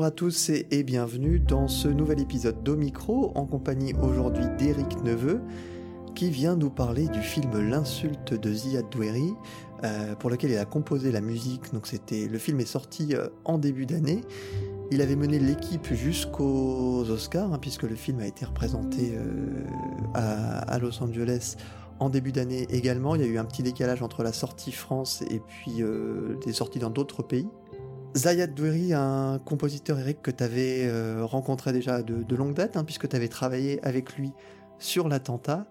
Bonjour à tous et, bienvenue dans ce nouvel épisode d'Omicro en compagnie aujourd'hui d'Éric Neveu qui vient nous parler du film L'insulte de Ziad Doueri euh, pour lequel il a composé la musique. Donc c'était le film est sorti euh, en début d'année. Il avait mené l'équipe jusqu'aux Oscars hein, puisque le film a été représenté euh, à, Los Angeles en début d'année également. Il y a eu un petit décalage entre la sortie France et puis des sorties dans d'autres pays. Zayad Doueri, un compositeur Eric que tu avais euh, rencontré déjà de, longue date, hein, puisque tu avais travaillé avec lui sur l'attentat.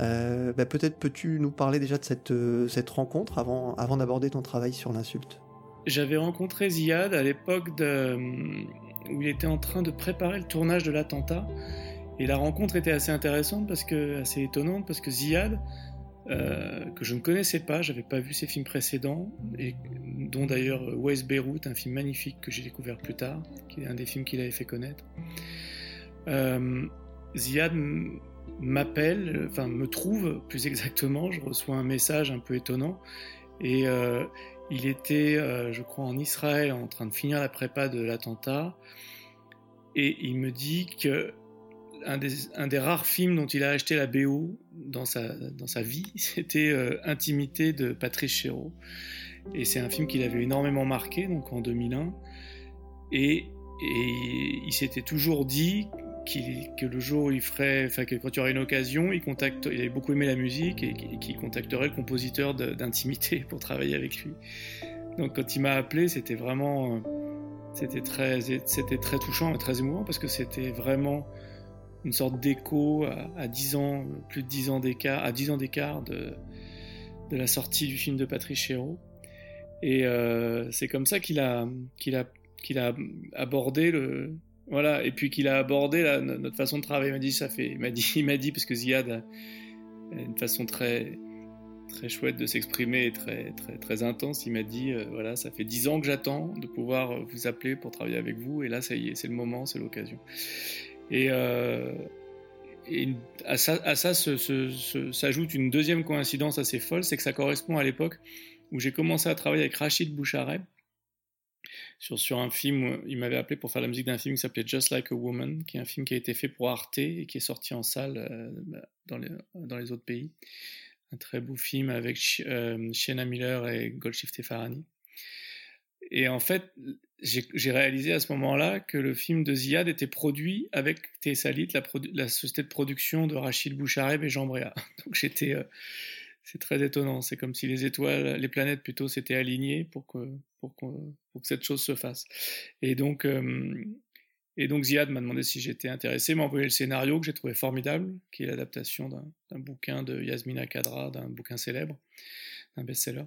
Euh, bah, peut-être peux-tu nous parler déjà de cette, euh, cette rencontre avant, avant d'aborder ton travail sur l'insulte? J'avais rencontré Ziad à l'époque où il était en train de préparer le tournage de l'attentat. Et la rencontre était assez intéressante, parce que, assez étonnante, parce que Ziad, euh, que je ne connaissais pas, j'avais pas vu ses films précédents, et dont d'ailleurs West Beirut, un film magnifique que j'ai découvert plus tard, qui est un des films qu'il avait fait connaître. Euh, Ziad m'appelle, enfin me trouve plus exactement, je reçois un message un peu étonnant, et euh, il était, je crois, en Israël en train de finir la prépa de l'attentat, et il me dit que un des, rares films dont il a acheté la BO dans sa, vie, c'était euh, Intimité de Patrice Chéreau. Et c'est un film qu'il avait énormément marqué, donc en 2001. Et, il s'était toujours dit que le jour où il ferait, enfin que quand il y aurait une occasion, il contacte, il avait beaucoup aimé la musique et, qu'il contacterait le compositeur d'intimité pour travailler avec lui. Donc quand il m'a appelé, c'était vraiment, euh, c'était très, c'était très touchant et très émouvant parce que c'était vraiment une sorte d'écho à, 10 ans, plus de 10 ans d'écart, à 10 ans d'écart de, de la sortie du film de Patrice Chéreau. Et euh, c'est comme ça qu'il a, qu'il a, qu'il a abordé le, voilà, et puis qu'il a abordé notre façon de travailler. Il m'a dit, ça fait, m'a dit, m'a dit, parce que Ziad a une façon très, très chouette de s'exprimer et très, très, très intense. Il m'a dit, euh, voilà, ça fait dix ans que j'attends de pouvoir vous appeler pour travailler avec vous, et là, ça y est, c'est le moment, c'est l'occasion. Et, euh, à ça, s'ajoute une deuxième coïncidence assez folle, c'est que ça correspond à l'époque où j'ai commencé à travailler avec Rachid Boucharet sur, un film, il m'avait appelé pour faire la musique d'un film qui s'appelait Just Like a Woman, qui est un film qui a été fait pour Arte et qui est sorti en salle euh, dans, les, autres pays. Un très beau film avec euh, Sienna Miller et Golshifteh Farhani. Et en fait, j'ai réalisé à ce moment-là que le film de Ziad était produit avec Tessalit, la, société de production de Rachid Bouchareb et Jean Bréa. Donc j'étais, euh, c'est très étonnant. C'est comme si les étoiles, les planètes plutôt s'étaient alignées pour que, pour, que, pour que cette chose se fasse. Et donc, euh, et donc Ziad m'a demandé si j'étais intéressé, m'a envoyé le scénario que j'ai trouvé formidable, qui est l'adaptation d'un bouquin de Yasmina Kadra, d'un bouquin célèbre, d'un best-seller.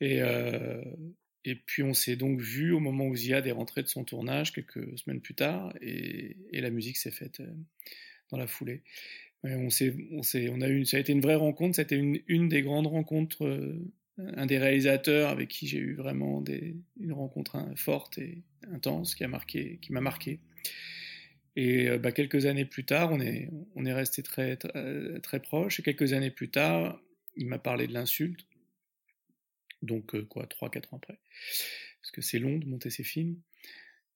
Et, euh, et puis on s'est donc vu au moment où Ziad est rentré de son tournage quelques semaines plus tard, et, la musique s'est faite euh, dans la foulée. on, a eu, ça a été une vraie rencontre, c'était une, une des grandes rencontres, euh, un des réalisateurs avec qui j'ai eu vraiment une rencontre hein, forte et intense qui, a marqué, qui m'a marqué. Et euh, bah, quelques années plus tard, on est, on très, très proches, et quelques années plus tard, il m'a parlé de l'insulte donc euh, quoi, 3-4 ans après. Parce que c'est long de monter ces films.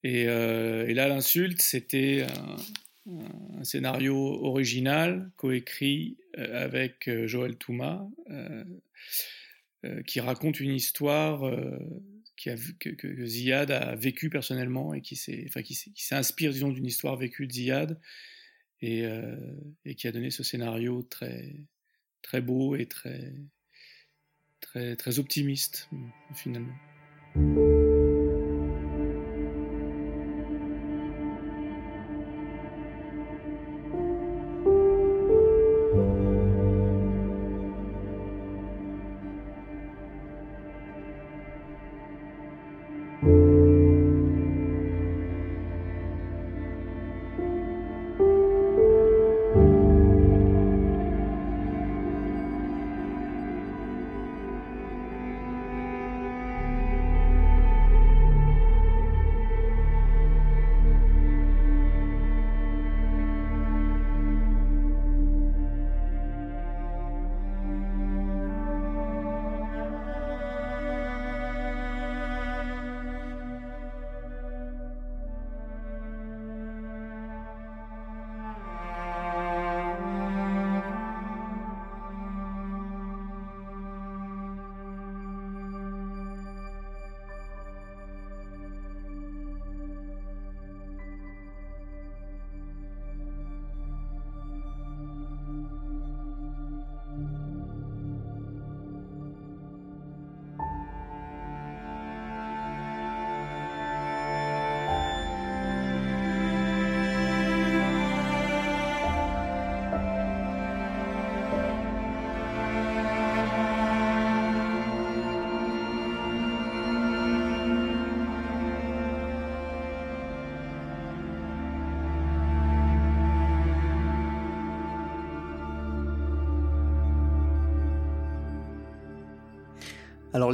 Et, euh, là, l'insulte, c'était un, scénario original, coécrit euh, avec Joël Touma, qui raconte une histoire que, Ziad a vécu personnellement et qui s'inspire, disons, d'une histoire vécue de Ziad et, et, qui a donné ce scénario très, très beau et très, très, très optimiste finalement.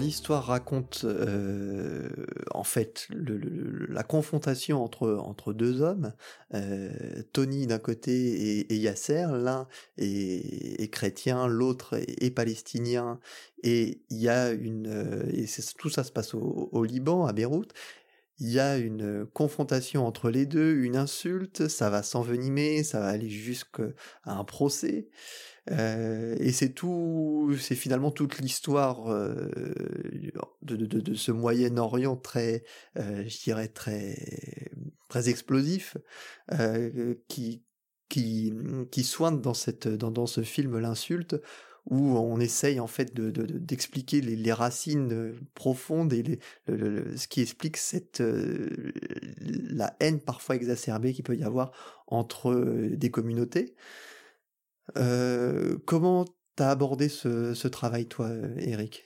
L'histoire raconte euh, en fait la confrontation entre, entre deux hommes, euh, Tony d'un côté et, Yasser, l'un est, chrétien, l'autre est, palestinien, et il y a une euh, et tout ça se passe au, au, Liban, à Beyrouth. Il y a une confrontation entre les deux, une insulte, ça va s'envenimer, ça va aller jusqu'à un procès. Euh, et c'est tout, c'est finalement toute l'histoire euh, de, ce Moyen-Orient très, euh, je dirais très, très explosif, qui, qui, qui soigne dans cette, dans, dans ce film l'insulte, où on essaye en fait de, d'expliquer les, racines profondes et ce qui explique cette la haine parfois exacerbée qu'il peut y avoir entre des communautés. Euh, comment t'as abordé ce, travail, toi, Eric?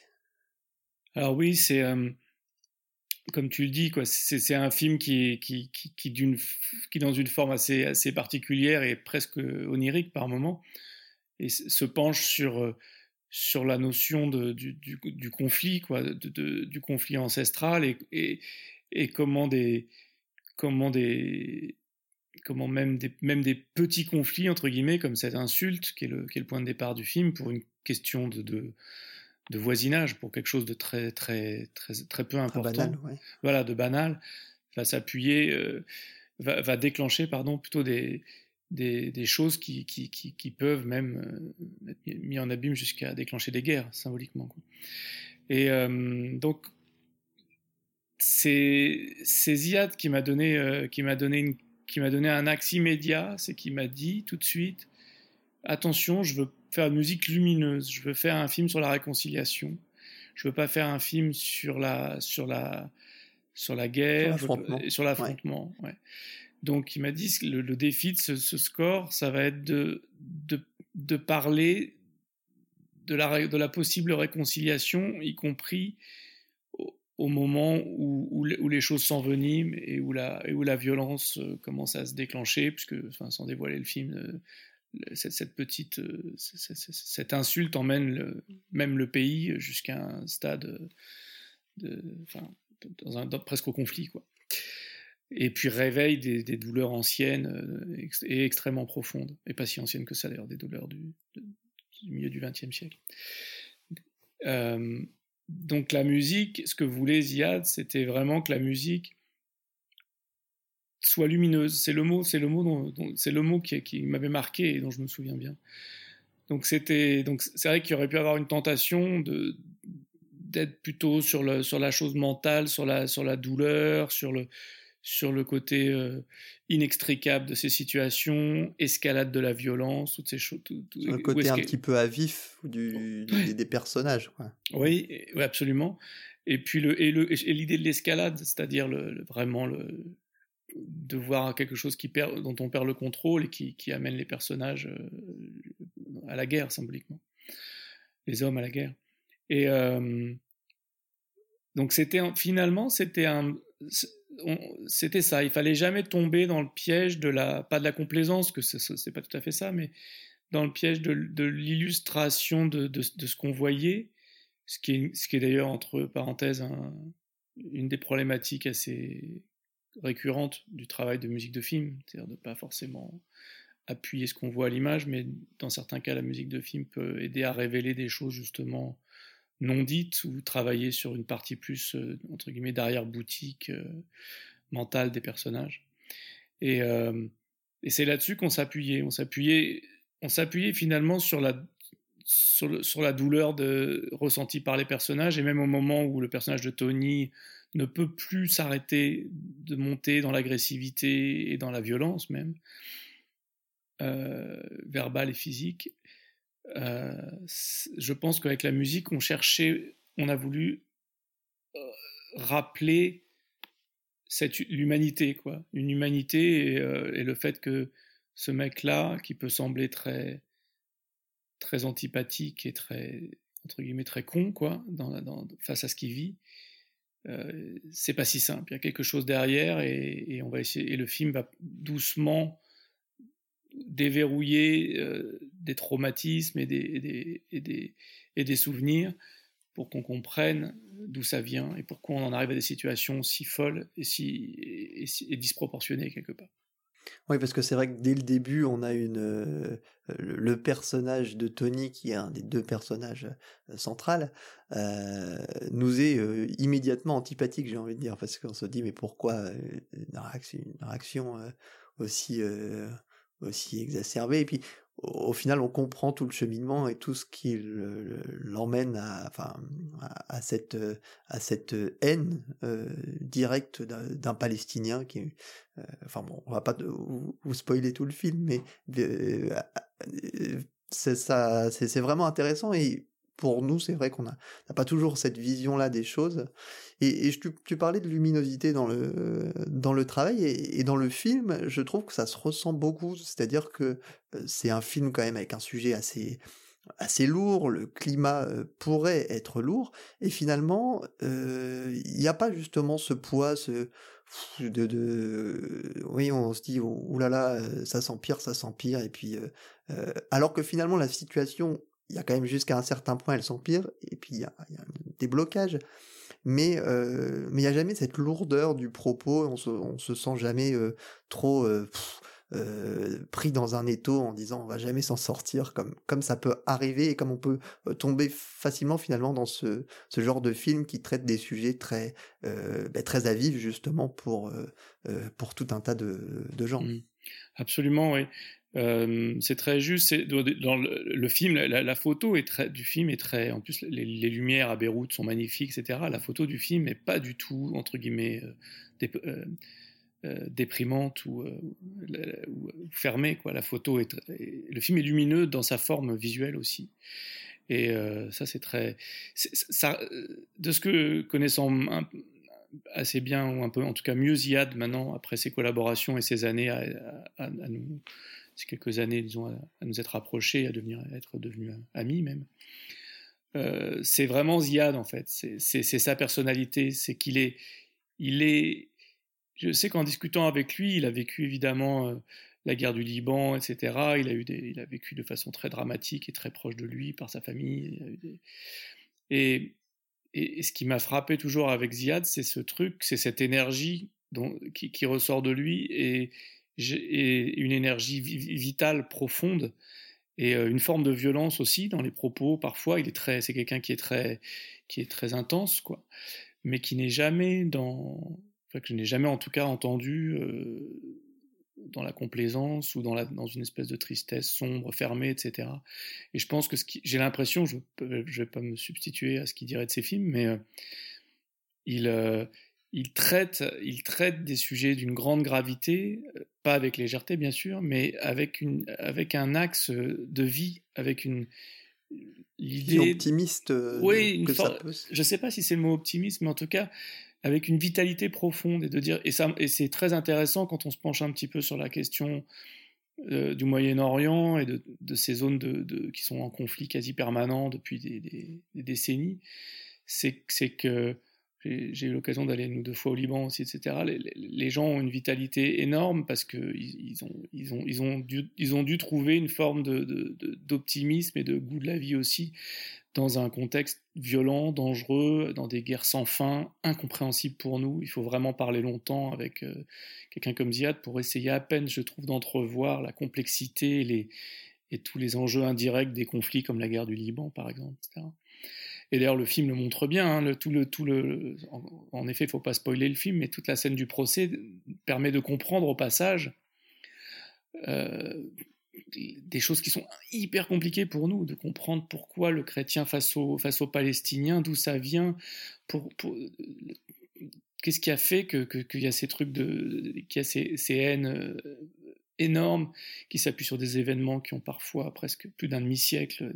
Alors oui, c'est comme tu le dis, quoi. C'est un film qui, qui, qui, qui, dans une forme assez, assez particulière et presque onirique par moment, et se penche sur sur la notion de, du, conflit, quoi, du conflit ancestral et, et, et comment des comment des comment même des, même des petits conflits, entre guillemets, comme cette insulte, qui est le, qui est le point de départ du film, pour une question de, de, de voisinage, pour quelque chose de très, très, très, très peu important. Banal, Voilà, de banal, va s'appuyer, euh, va, va, déclencher, pardon, plutôt des, des, des choses qui, qui, qui, qui, peuvent même euh, être mis en abîme jusqu'à déclencher des guerres, symboliquement. Quoi. Et euh, donc, c'est Ziad qui m'a donné, qui m'a donné une qui m'a donné un axe immédiat, c'est qu'il m'a dit tout de suite attention, je veux faire une musique lumineuse, je veux faire un film sur la réconciliation, je veux pas faire un film sur la sur la sur la guerre, sur l'affrontement. Ouais. Donc il m'a dit le, le défi de ce, ce, score, ça va être de de, de parler de la, de la possible réconciliation, y compris au moment où, où, les choses s'enveniment et où la, et où la violence euh, commence à se déclencher, puisque, enfin, sans dévoiler le film, euh, cette, cette, petite, euh, cette, insulte emmène le, même le pays jusqu'à un stade de, enfin, dans un, presque au conflit, quoi. Et puis réveille des, des douleurs anciennes et extrêmement profondes, et pas si anciennes que ça d'ailleurs, des douleurs du, milieu du XXe siècle. Donc la musique, ce que voulait Ziad, c'était vraiment que la musique soit lumineuse. C'est le mot, c'est le mot c'est le mot qui, m'avait marqué et dont je me souviens bien. Donc c'était, donc c'est vrai qu'il aurait pu avoir une tentation de d'être plutôt sur sur la chose mentale, sur la sur la douleur, sur le sur le côté euh, inextricable de ces situations, escalade de la violence, toutes ces choses. Tout, le côté un petit peu à vif du, des, personnages. Oui, oui, absolument. Et puis le, et l'idée de l'escalade, c'est-à-dire le, vraiment le, de voir quelque chose qui perd, dont on perd le contrôle et qui, qui amène les personnages euh, à la guerre symboliquement, les hommes à la guerre. Et euh, donc c'était finalement c'était un c'était ça. Il fallait jamais tomber dans le piège de la, pas de la complaisance, que c'est pas tout à fait ça, mais dans le piège de, l'illustration de, ce qu'on voyait, ce qui est, ce qui est d'ailleurs, entre parenthèses, une des problématiques assez récurrentes du travail de musique de film, c'est-à-dire de pas forcément appuyer ce qu'on voit à l'image, mais dans certains cas, la musique de film peut aider à révéler des choses justement non dites ou travailler sur une partie plus, euh, entre guillemets, d'arrière-boutique euh, mentale des personnages. Et, euh, et c'est là-dessus qu'on s'appuyait. On s'appuyait, on s'appuyait finalement sur la, sur, la douleur de, ressentie par les personnages, et même au moment où le personnage de Tony ne peut plus s'arrêter de monter dans l'agressivité et dans la violence même, verbale et physique, euh, je pense qu'avec la musique, on cherchait, on a voulu euh, rappeler l'humanité, quoi, une humanité et, euh, et, le fait que ce mec-là, qui peut sembler très très antipathique et très entre guillemets très con, quoi, face à ce qu'il vit, c'est pas si simple. Il y a quelque chose derrière et, on va essayer. Et le film va doucement déverrouiller euh, des traumatismes et des, et des, et des, et des souvenirs pour qu'on comprenne d'où ça vient et pourquoi on en arrive à des situations si folles et si et disproportionnées quelque part. Oui, parce que c'est vrai que dès le début, on a une euh, le personnage de Tony, qui est un des deux personnages euh, centrales, euh, nous est immédiatement antipathique, j'ai envie de dire, parce qu'on se dit mais pourquoi une réaction, une réaction aussi aussi exacerbée Et puis au final, on comprend tout le cheminement et tout ce qui l'emmène à, enfin, à, cette, à cette haine euh, directe d'un Palestinien qui, euh, enfin bon, on va pas vous, spoiler tout le film, mais euh, c'est ça, c'est vraiment intéressant et pour nous, c'est vrai qu'on n'a pas toujours cette vision-là des choses. Et, tu, parlais de luminosité dans le, travail et, dans le film, je trouve que ça se ressent beaucoup. C'est-à-dire que euh, c'est un film quand même avec un sujet assez lourd, le climat euh, pourrait être lourd, et finalement, euh, il n'y a pas justement ce poids, ce, oui, on se dit, oulala, ça s'empire, ça s'empire, et puis, alors que finalement la situation il y a quand même jusqu'à un certain point, elle s'empire, et puis il y a, des blocages. Mais euh, mais il n'y a jamais cette lourdeur du propos, on se, se sent jamais euh, trop euh, pris dans un étau en disant on va jamais s'en sortir, comme, comme ça peut arriver et comme on peut tomber facilement finalement dans ce, ce genre de film qui traite des sujets très, ben, très à justement pour, pour tout un tas de, de gens. Mmh. Absolument, oui. Euh, c'est très juste. Dans le, film, la, photo est du film est très. En plus, les, lumières à Beyrouth sont magnifiques, etc. La photo du film n'est pas du tout entre guillemets euh, euh, déprimante ou, fermée. La photo est, le film est lumineux dans sa forme visuelle aussi. Et ça, c'est très. De ce que connaissant assez bien ou un peu, en tout cas mieux Ziad maintenant après ses collaborations et ses années à, à nous ces quelques années, disons, à, nous être approchés, à devenir, être devenus amis même. Euh, c'est vraiment Ziad en fait, c'est sa personnalité, c'est qu'il est, il est, je sais qu'en discutant avec lui, il a vécu évidemment euh, la guerre du Liban, etc. Il a eu il a vécu de façon très dramatique et très proche de lui par sa famille. Et, et, ce qui m'a frappé toujours avec Ziad, c'est ce truc, c'est cette énergie dont, qui, qui, ressort de lui et, et une énergie vitale profonde et euh, une forme de violence aussi dans les propos. Parfois, il est très, c'est quelqu'un qui est très, qui est très intense, quoi, mais qui n'est jamais dans, que je n'ai jamais en tout cas entendu euh, dans la complaisance ou dans, la, dans une espèce de tristesse sombre, fermée, etc. Et je pense que j'ai l'impression, je ne vais pas me substituer à ce qu'il dirait de ses films, mais euh, il il traite, il traite des sujets d'une grande gravité, euh, pas avec légèreté bien sûr, mais avec, une, avec un axe de vie, avec une l'idée optimiste. Euh, oui, que ça peut... je sais pas si c'est le mot optimiste, mais en tout cas avec une vitalité profonde et de dire et ça et c'est très intéressant quand on se penche un petit peu sur la question euh, du Moyen-Orient et de, ces zones de, qui sont en conflit quasi permanent depuis des, des décennies, c'est que j'ai eu l'occasion d'aller une ou deux fois au Liban aussi, etc. Les, gens ont une vitalité énorme parce qu'ils ils ont, dû, trouver une forme d'optimisme et de goût de la vie aussi dans un contexte violent, dangereux, dans des guerres sans fin, incompréhensibles pour nous. Il faut vraiment parler longtemps avec euh, quelqu'un comme Ziad pour essayer à peine, je trouve, d'entrevoir la complexité les, et tous les enjeux indirects des conflits comme la guerre du Liban, par exemple, etc. Et d'ailleurs, le film le montre bien. Hein, tout le, tout le, en, effet, il ne faut pas spoiler le film, mais toute la scène du procès permet de comprendre au passage euh, des choses qui sont hyper compliquées pour nous, de comprendre pourquoi le chrétien face au, face aux Palestiniens, d'où ça vient, pour, qu'est-ce qui a fait qu'il que, y a ces trucs de, qu'il y a ces, ces haines euh, énormes qui s'appuient sur des événements qui ont parfois presque plus d'un demi-siècle,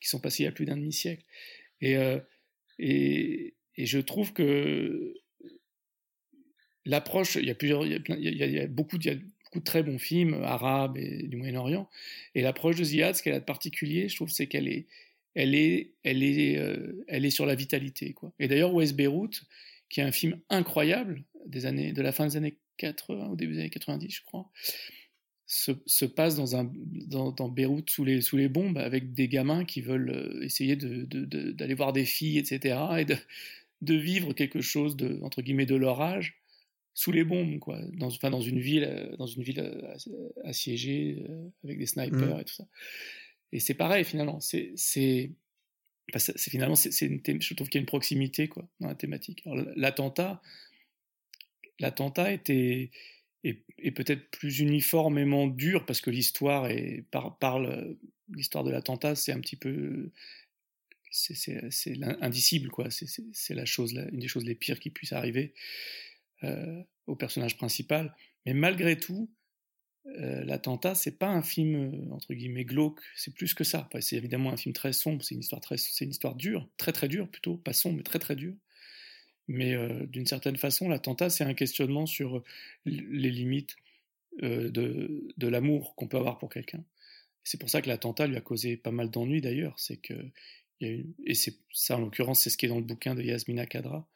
qui sont passés il y a plus d'un demi-siècle. Et, euh, et, et, je trouve que l'approche, il y a plusieurs, il y a, beaucoup, il y a beaucoup de très bons films arabes et du Moyen-Orient. Et l'approche de Ziad, ce qu'elle a de particulier, je trouve, c'est qu'elle est, elle est, elle est, euh, elle est sur la vitalité, quoi. Et d'ailleurs, West Beyrouth, qui est un film incroyable des années, de la fin des années 80 au début des années 90, je crois, se, passe dans, un, dans, Beyrouth sous les, sous les bombes avec des gamins qui veulent euh, essayer d'aller de, de, voir des filles, etc. et de, de vivre quelque chose de, entre guillemets, de leur âge sous les bombes, quoi. Dans, enfin, dans une ville, euh, dans une ville euh, assiégée avec des snipers mmh. et tout ça. Et c'est pareil, finalement. C'est, c'est, c'est finalement, c'est, je trouve qu'il y a une proximité, quoi, dans la thématique. l'attentat, l'attentat était, est, peut-être plus uniformément dur parce que l'histoire est, parle, l'histoire de l'attentat, c'est un petit peu, c'est indicible, quoi. C'est la chose, une des choses les pires qui puissent arriver euh, au personnage principal. Mais malgré tout, euh, l'attentat, c'est pas un film euh, entre guillemets glauque, c'est plus que ça. c'est évidemment un film très sombre, c'est une histoire très, c'est une histoire dure, très très dure plutôt, pas sombre mais très très dure. Mais d'une certaine façon, l'attentat, c'est un questionnement sur les limites de, de l'amour qu'on peut avoir pour quelqu'un. C'est pour ça que l'attentat lui a causé pas mal d'ennuis d'ailleurs. C'est que et c'est ça en l'occurrence, c'est ce qui est dans le bouquin de Yasmina Kadra.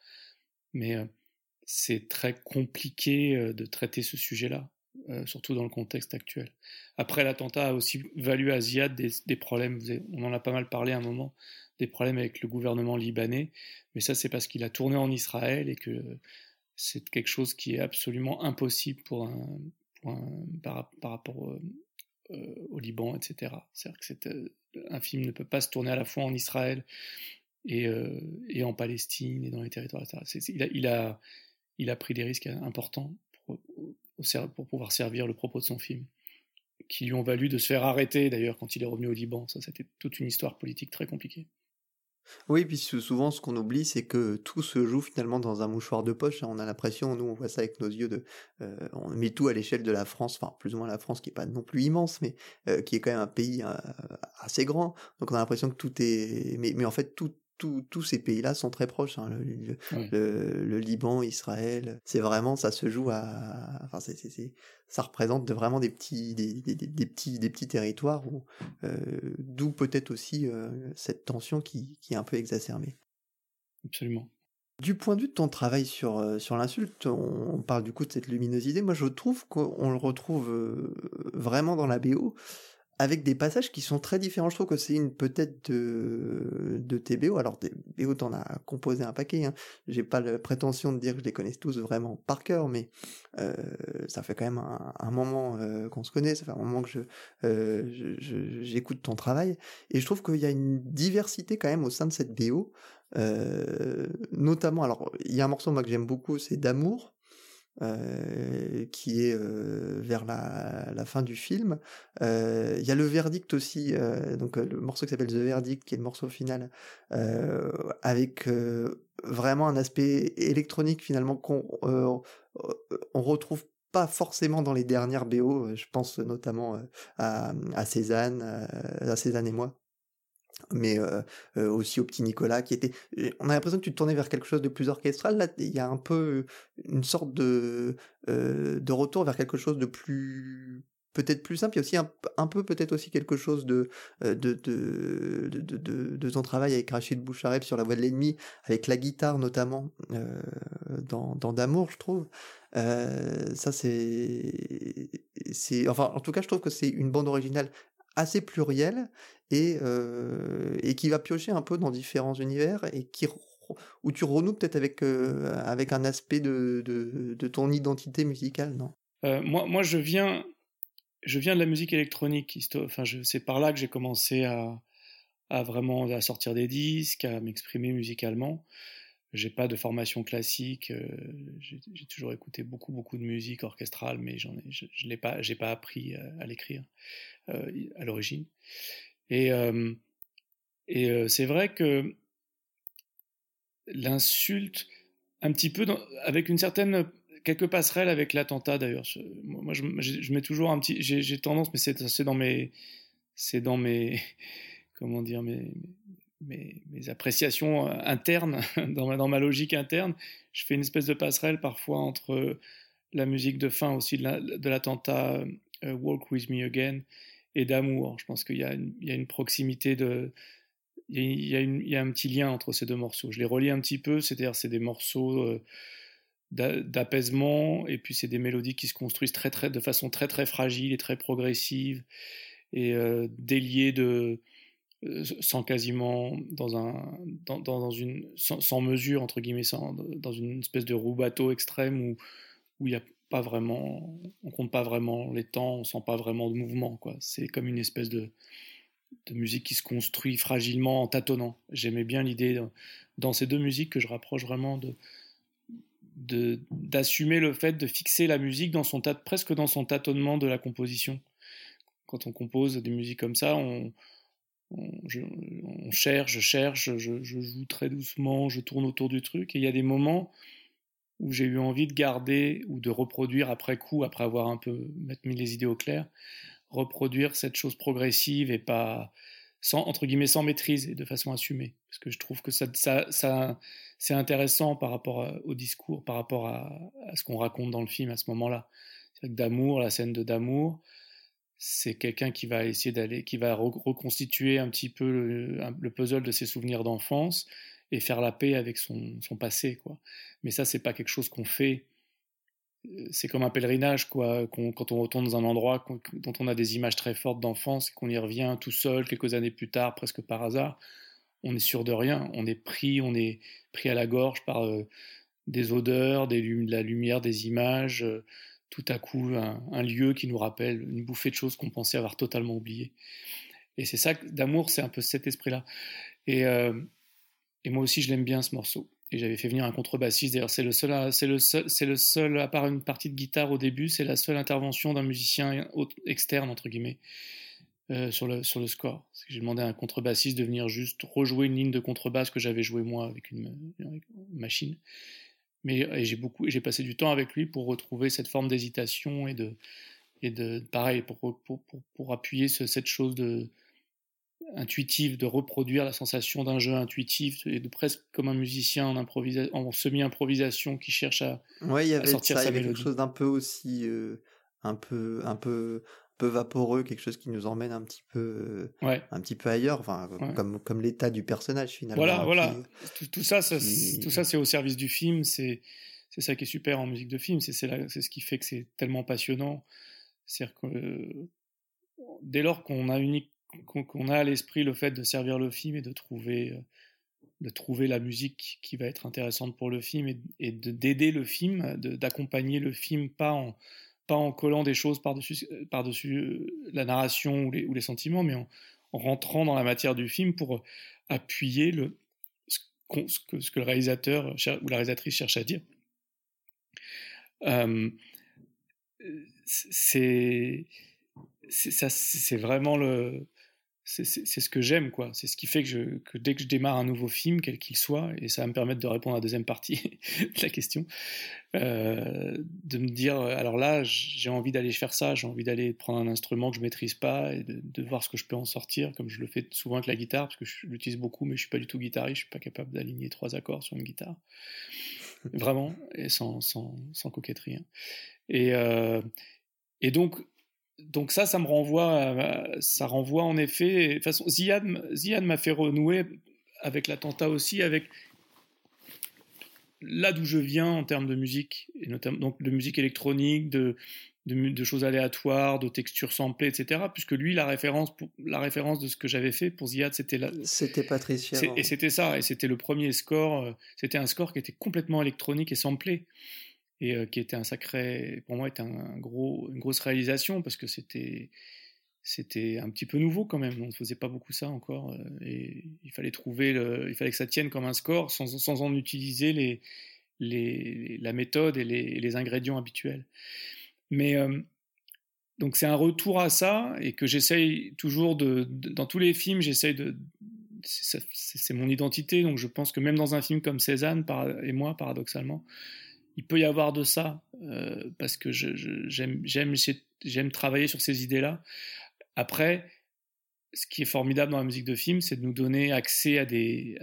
Mais c'est très compliqué de traiter ce sujet-là, surtout dans le contexte actuel. Après, l'attentat a aussi valu à Ziad des, problèmes. On en a pas mal parlé à un moment des problèmes avec le gouvernement libanais, mais ça c'est parce qu'il a tourné en Israël et que c'est quelque chose qui est absolument impossible pour un, par, rapport euh, au Liban, etc. C'est-à-dire que euh, un film ne peut pas se tourner à la fois en Israël et, euh, en Palestine et dans les territoires, a, il, a, pris des risques importants pour pouvoir servir le propos de son film qui lui ont valu de se faire arrêter d'ailleurs quand il est revenu au Liban. Ça, c'était toute une histoire politique très compliquée. Oui, puis souvent, ce qu'on oublie, c'est que tout se joue finalement dans un mouchoir de poche. On a l'impression, nous, on voit ça avec nos yeux, de, euh, on met tout à l'échelle de la France, enfin plus ou moins la France, qui est pas non plus immense, mais euh, qui est quand même un pays euh, assez grand. Donc on a l'impression que tout est, mais, mais en fait tout tous ces pays-là sont très proches. Hein, le, Liban, Israël, c'est vraiment, ça se joue à, enfin, c'est, ça représente vraiment des petits, des, petits, des petits territoires où, euh, d'où peut-être aussi euh, cette tension qui, qui, est un peu exacerbée. Absolument. Du point de vue de ton travail sur, euh, sur l'insulte, on, parle du coup de cette luminosité. Moi, je trouve qu'on le retrouve vraiment dans la BO avec des passages qui sont très différents. Je trouve que c'est une peut-être de, de tes BO. Alors, des BO, t'en as composé un paquet. Hein. J'ai pas la prétention de dire que je les connaisse tous vraiment par cœur, mais euh, ça fait quand même un, moment euh, qu'on se connaît. Ça fait un moment que je, euh, j'écoute ton travail. Et je trouve qu'il y a une diversité quand même au sein de cette BO. notamment, alors, il y a un morceau moi que j'aime beaucoup, c'est D'amour. Euh, qui est euh, vers la, fin du film. Euh, il y a le verdict aussi, donc le morceau qui s'appelle The Verdict, qui est le morceau final, avec vraiment un aspect électronique finalement qu'on on retrouve pas forcément dans les dernières BO. Je pense notamment à, à Cézanne, à Cézanne et moi mais aussi au petit Nicolas qui était on a l'impression que tu te tournais vers quelque chose de plus orchestral. Là il y a un peu une sorte de de retour vers quelque chose de plus peut-être plus simple. Il y a aussi un, peu peut-être aussi quelque chose de de, de, de, de, de ton travail avec Rachid Bouchareb sur la voix de l'ennemi avec la guitare notamment dans, dans d'amour je trouve. Ça c'est c'est enfin en tout cas je trouve que c'est une bande originale assez pluriel et, et qui va piocher un peu dans différents univers et qui où tu renoues peut-être avec, avec un aspect de, de, de, ton identité musicale, non? Euh, moi, moi, je viens, je viens de la musique électronique. Enfin, c'est par là que j'ai commencé à, à vraiment à sortir des disques, à m'exprimer musicalement. J'ai pas de formation classique. j'ai toujours écouté beaucoup, beaucoup de musique orchestrale, mais j'en ai, je, je l'ai pas, j'ai pas appris à l'écrire. Euh, à l'origine. Et, euh, et euh, c'est vrai que l'insulte, un petit peu, avec une certaine quelques passerelles avec l'attentat d'ailleurs. Moi, je, je, mets toujours un petit. J'ai tendance, mais c'est dans mes, c'est dans mes, comment dire, mes, mes, appréciations internes, dans ma, logique interne. Je fais une espèce de passerelle parfois entre la musique de fin aussi de l'attentat Walk with Me Again et d'amour. Je pense qu'il y, a une proximité de. Il y, a, un petit lien entre ces deux morceaux. Je les relis un petit peu, c'est-à-dire c'est des morceaux euh, d'apaisement et puis c'est des mélodies qui se construisent très très de façon très très fragile et très progressive et euh, déliées de euh, sans quasiment dans un dans, dans une sans, mesure entre guillemets sans, dans une espèce de roue bateau extrême où où il y a pas vraiment on compte pas vraiment les temps on sent pas vraiment de mouvement quoi c'est comme une espèce de de musique qui se construit fragilement en tâtonnant j'aimais bien l'idée dans ces deux musiques que je rapproche vraiment de d'assumer le fait de fixer la musique dans son presque dans son tâtonnement de la composition. Quand on compose des musiques comme ça, on, je, cherche, je cherche, je, joue très doucement, je tourne autour du truc, et il y a des moments où j'ai eu envie de garder ou de reproduire après coup, après avoir un peu mis les idées au clair, reproduire cette chose progressive et pas sans entre guillemets sans maîtrise et de façon assumée, parce que je trouve que ça, c'est intéressant par rapport au discours, par rapport à, ce qu'on raconte dans le film à ce moment-là. C'est que d'amour, la scène de d'amour, c'est quelqu'un qui va essayer d'aller, qui va reconstituer un petit peu le, puzzle de ses souvenirs d'enfance et faire la paix avec son, passé. Mais ça, c'est pas quelque chose qu'on fait. Euh, c'est comme un pèlerinage, quoi. quand on retourne dans un endroit dont on a des images très fortes d'enfance, qu'on y revient tout seul quelques années plus tard, presque par hasard on est sûr de rien. On est pris, on est pris à la gorge par euh, des odeurs, des, de la lumière, des images. Euh, tout à coup, un, lieu qui nous rappelle une bouffée de choses qu'on pensait avoir totalement oubliées. Et c'est ça, d'amour, c'est un peu cet esprit-là. Et, euh, et moi aussi, je l'aime bien ce morceau. Et j'avais fait venir un contrebassiste. D'ailleurs, c'est le seul, c'est le seul, c'est le seul, à part une partie de guitare au début, c'est la seule intervention d'un musicien externe entre guillemets. Euh, sur, le, sur le score. J'ai demandé à un contrebassiste de venir juste rejouer une ligne de contrebasse que j'avais joué moi avec une, machine. Mais j'ai beaucoup, j'ai passé du temps avec lui pour retrouver cette forme d'hésitation et de, et de, pareil, pour, pour, pour, pour appuyer cette chose de, intuitive, de reproduire la sensation d'un jeu intuitif et de presque comme un musicien en, en semi-improvisation qui cherche à, ouais, il y avait sortir ça, il y avait quelque chose d'un peu aussi, euh, un peu, un peu, peu vaporeux, quelque chose qui nous emmène un petit peu, un petit peu ailleurs, enfin, comme, comme l'état du personnage finalement. Voilà, voilà. Tout, ça, tout ça, c'est au service du film. C'est, c'est ça qui est super en musique de film. C'est, c'est, c'est ce qui fait que c'est tellement passionnant. C'est-à-dire que dès lors qu'on a unique, qu'on, a à l'esprit le fait de servir le film et de trouver, de trouver la musique qui va être intéressante pour le film et, et de, d'aider le film, d'accompagner le film pas en en collant des choses par-dessus euh, par -dessus euh, la narration ou les, sentiments, mais en, rentrant dans la matière du film pour euh, appuyer le, ce, que, le réalisateur ou la réalisatrice cherche à dire. c'est c'est vraiment le c'est ce que j'aime, quoi. C'est ce qui fait que, je, que, dès que je démarre un nouveau film, quel qu'il soit, et ça va me permettre de répondre à la deuxième partie de la question, euh, de me dire, alors là, j'ai envie d'aller faire ça, j'ai envie d'aller prendre un instrument que je maîtrise pas et de, voir ce que je peux en sortir, comme je le fais souvent avec la guitare, parce que je l'utilise beaucoup, mais je suis pas du tout guitariste, je suis pas capable d'aligner trois accords sur une guitare. Vraiment, et sans, sans, sans coquetterie. Hein. Et, euh, et donc, donc ça, ça me renvoie, ça renvoie en effet. De toute façon, Ziad, m'a fait renouer avec l'attentat aussi, avec là d'où je viens en termes de musique, et notamment donc de musique électronique, de, de, choses aléatoires, de textures samplées, etc. Puisque lui, la référence, la référence de ce que j'avais fait pour Ziad, c'était là. C'était Patricia. Et c'était ça, et c'était le premier score. Euh, c'était un score qui était complètement électronique et samplé et euh, qui était un sacré, pour moi, était un gros, une grosse réalisation parce que c'était c'était un petit peu nouveau quand même. On ne faisait pas beaucoup ça encore euh, et il fallait trouver, il fallait que ça tienne comme un score sans, sans en utiliser les, les, la méthode et les, les ingrédients habituels. Mais euh, donc c'est un retour à ça et que j'essaye toujours de, dans tous les films, j'essaye de c'est mon identité, donc je pense que même dans un film comme Cézanne et moi, paradoxalement, il peut y avoir de ça, euh, parce que j'aime travailler sur ces idées-là. Après, ce qui est formidable dans la musique de film, c'est de nous donner accès à des,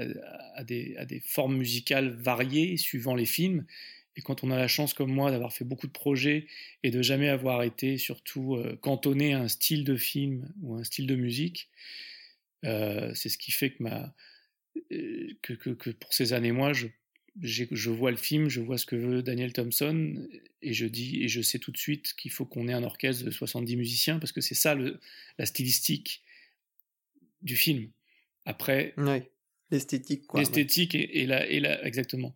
à, des, à des formes musicales variées suivant les films. Et quand on a la chance, comme moi, d'avoir fait beaucoup de projets et de jamais avoir été surtout euh, cantonné à un style de film ou un style de musique, euh, c'est ce qui fait que, ma, que, que, que, pour ces années, moi, je je vois le film, je vois ce que veut Daniel Thompson, et je dis et je sais tout de suite qu'il faut qu'on ait un orchestre de 70 musiciens parce que c'est ça le, la stylistique du film. Après, l'esthétique, quoi. L'esthétique et, la, et la, exactement.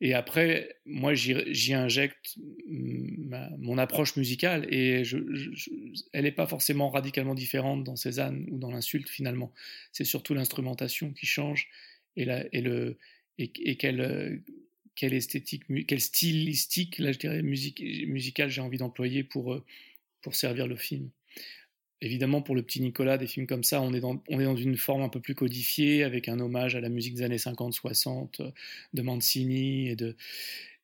Et après, moi, j'y injecte mon approche musicale et je, elle n'est pas forcément radicalement différente dans Cézanne ou dans l'insulte finalement. C'est surtout l'instrumentation qui change et, la, et, le, et, quelle, quelle esthétique, quelle stylistique, là je dirais, musicale j'ai envie d'employer pour, pour servir le film évidemment, pour le petit Nicolas, des films comme ça, on est, dans, une forme un peu plus codifiée, avec un hommage à la musique des années 50-60 euh, de Mancini et de,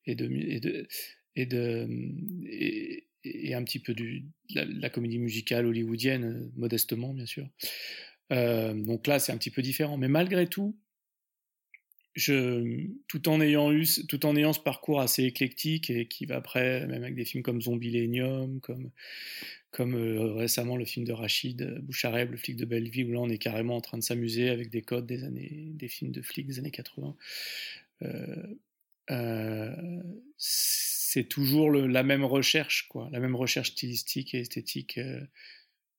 et de, et de, et un petit peu de la, comédie musicale hollywoodienne, euh, modestement, bien sûr. Euh, donc là, c'est un petit peu différent. Mais malgré tout, tout en ayant eu, tout en ayant ce parcours assez éclectique et qui va après, même avec des films comme Zombie comme comme euh, récemment le film de Rachid euh, Bouchareb, le flic de Belleville, où là on est carrément en train de s'amuser avec des codes des années, des films de flics des années 80. Euh, c'est toujours la même recherche, quoi, la même recherche stylistique et esthétique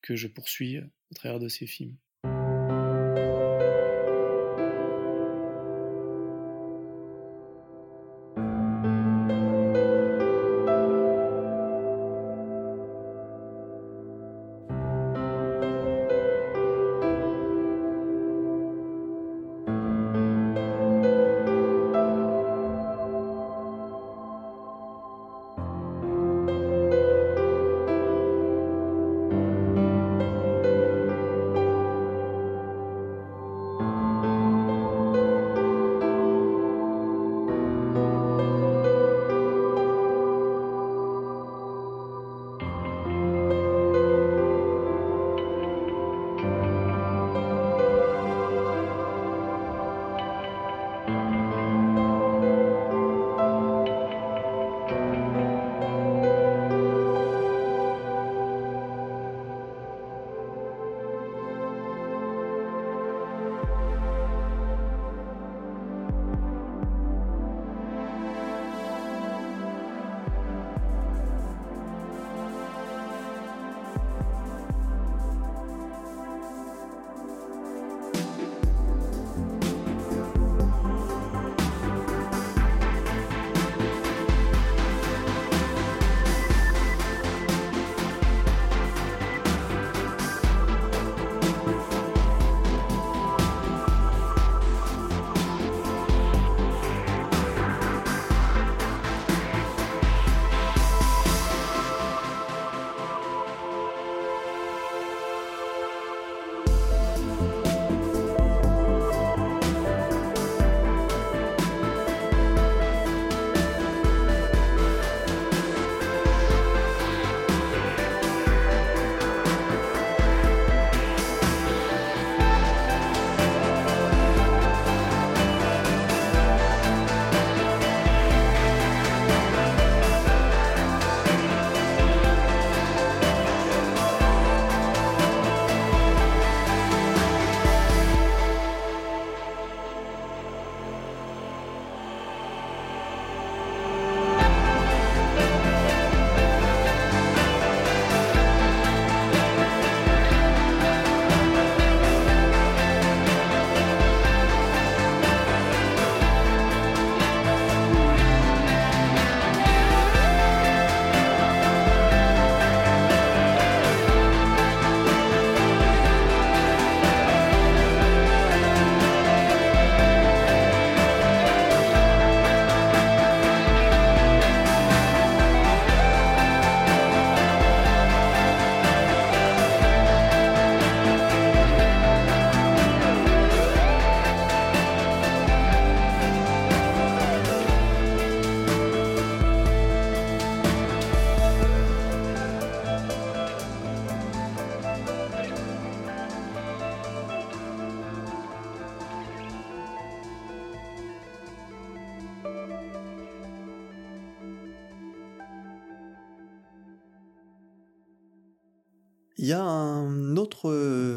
que je poursuis au travers de ces films.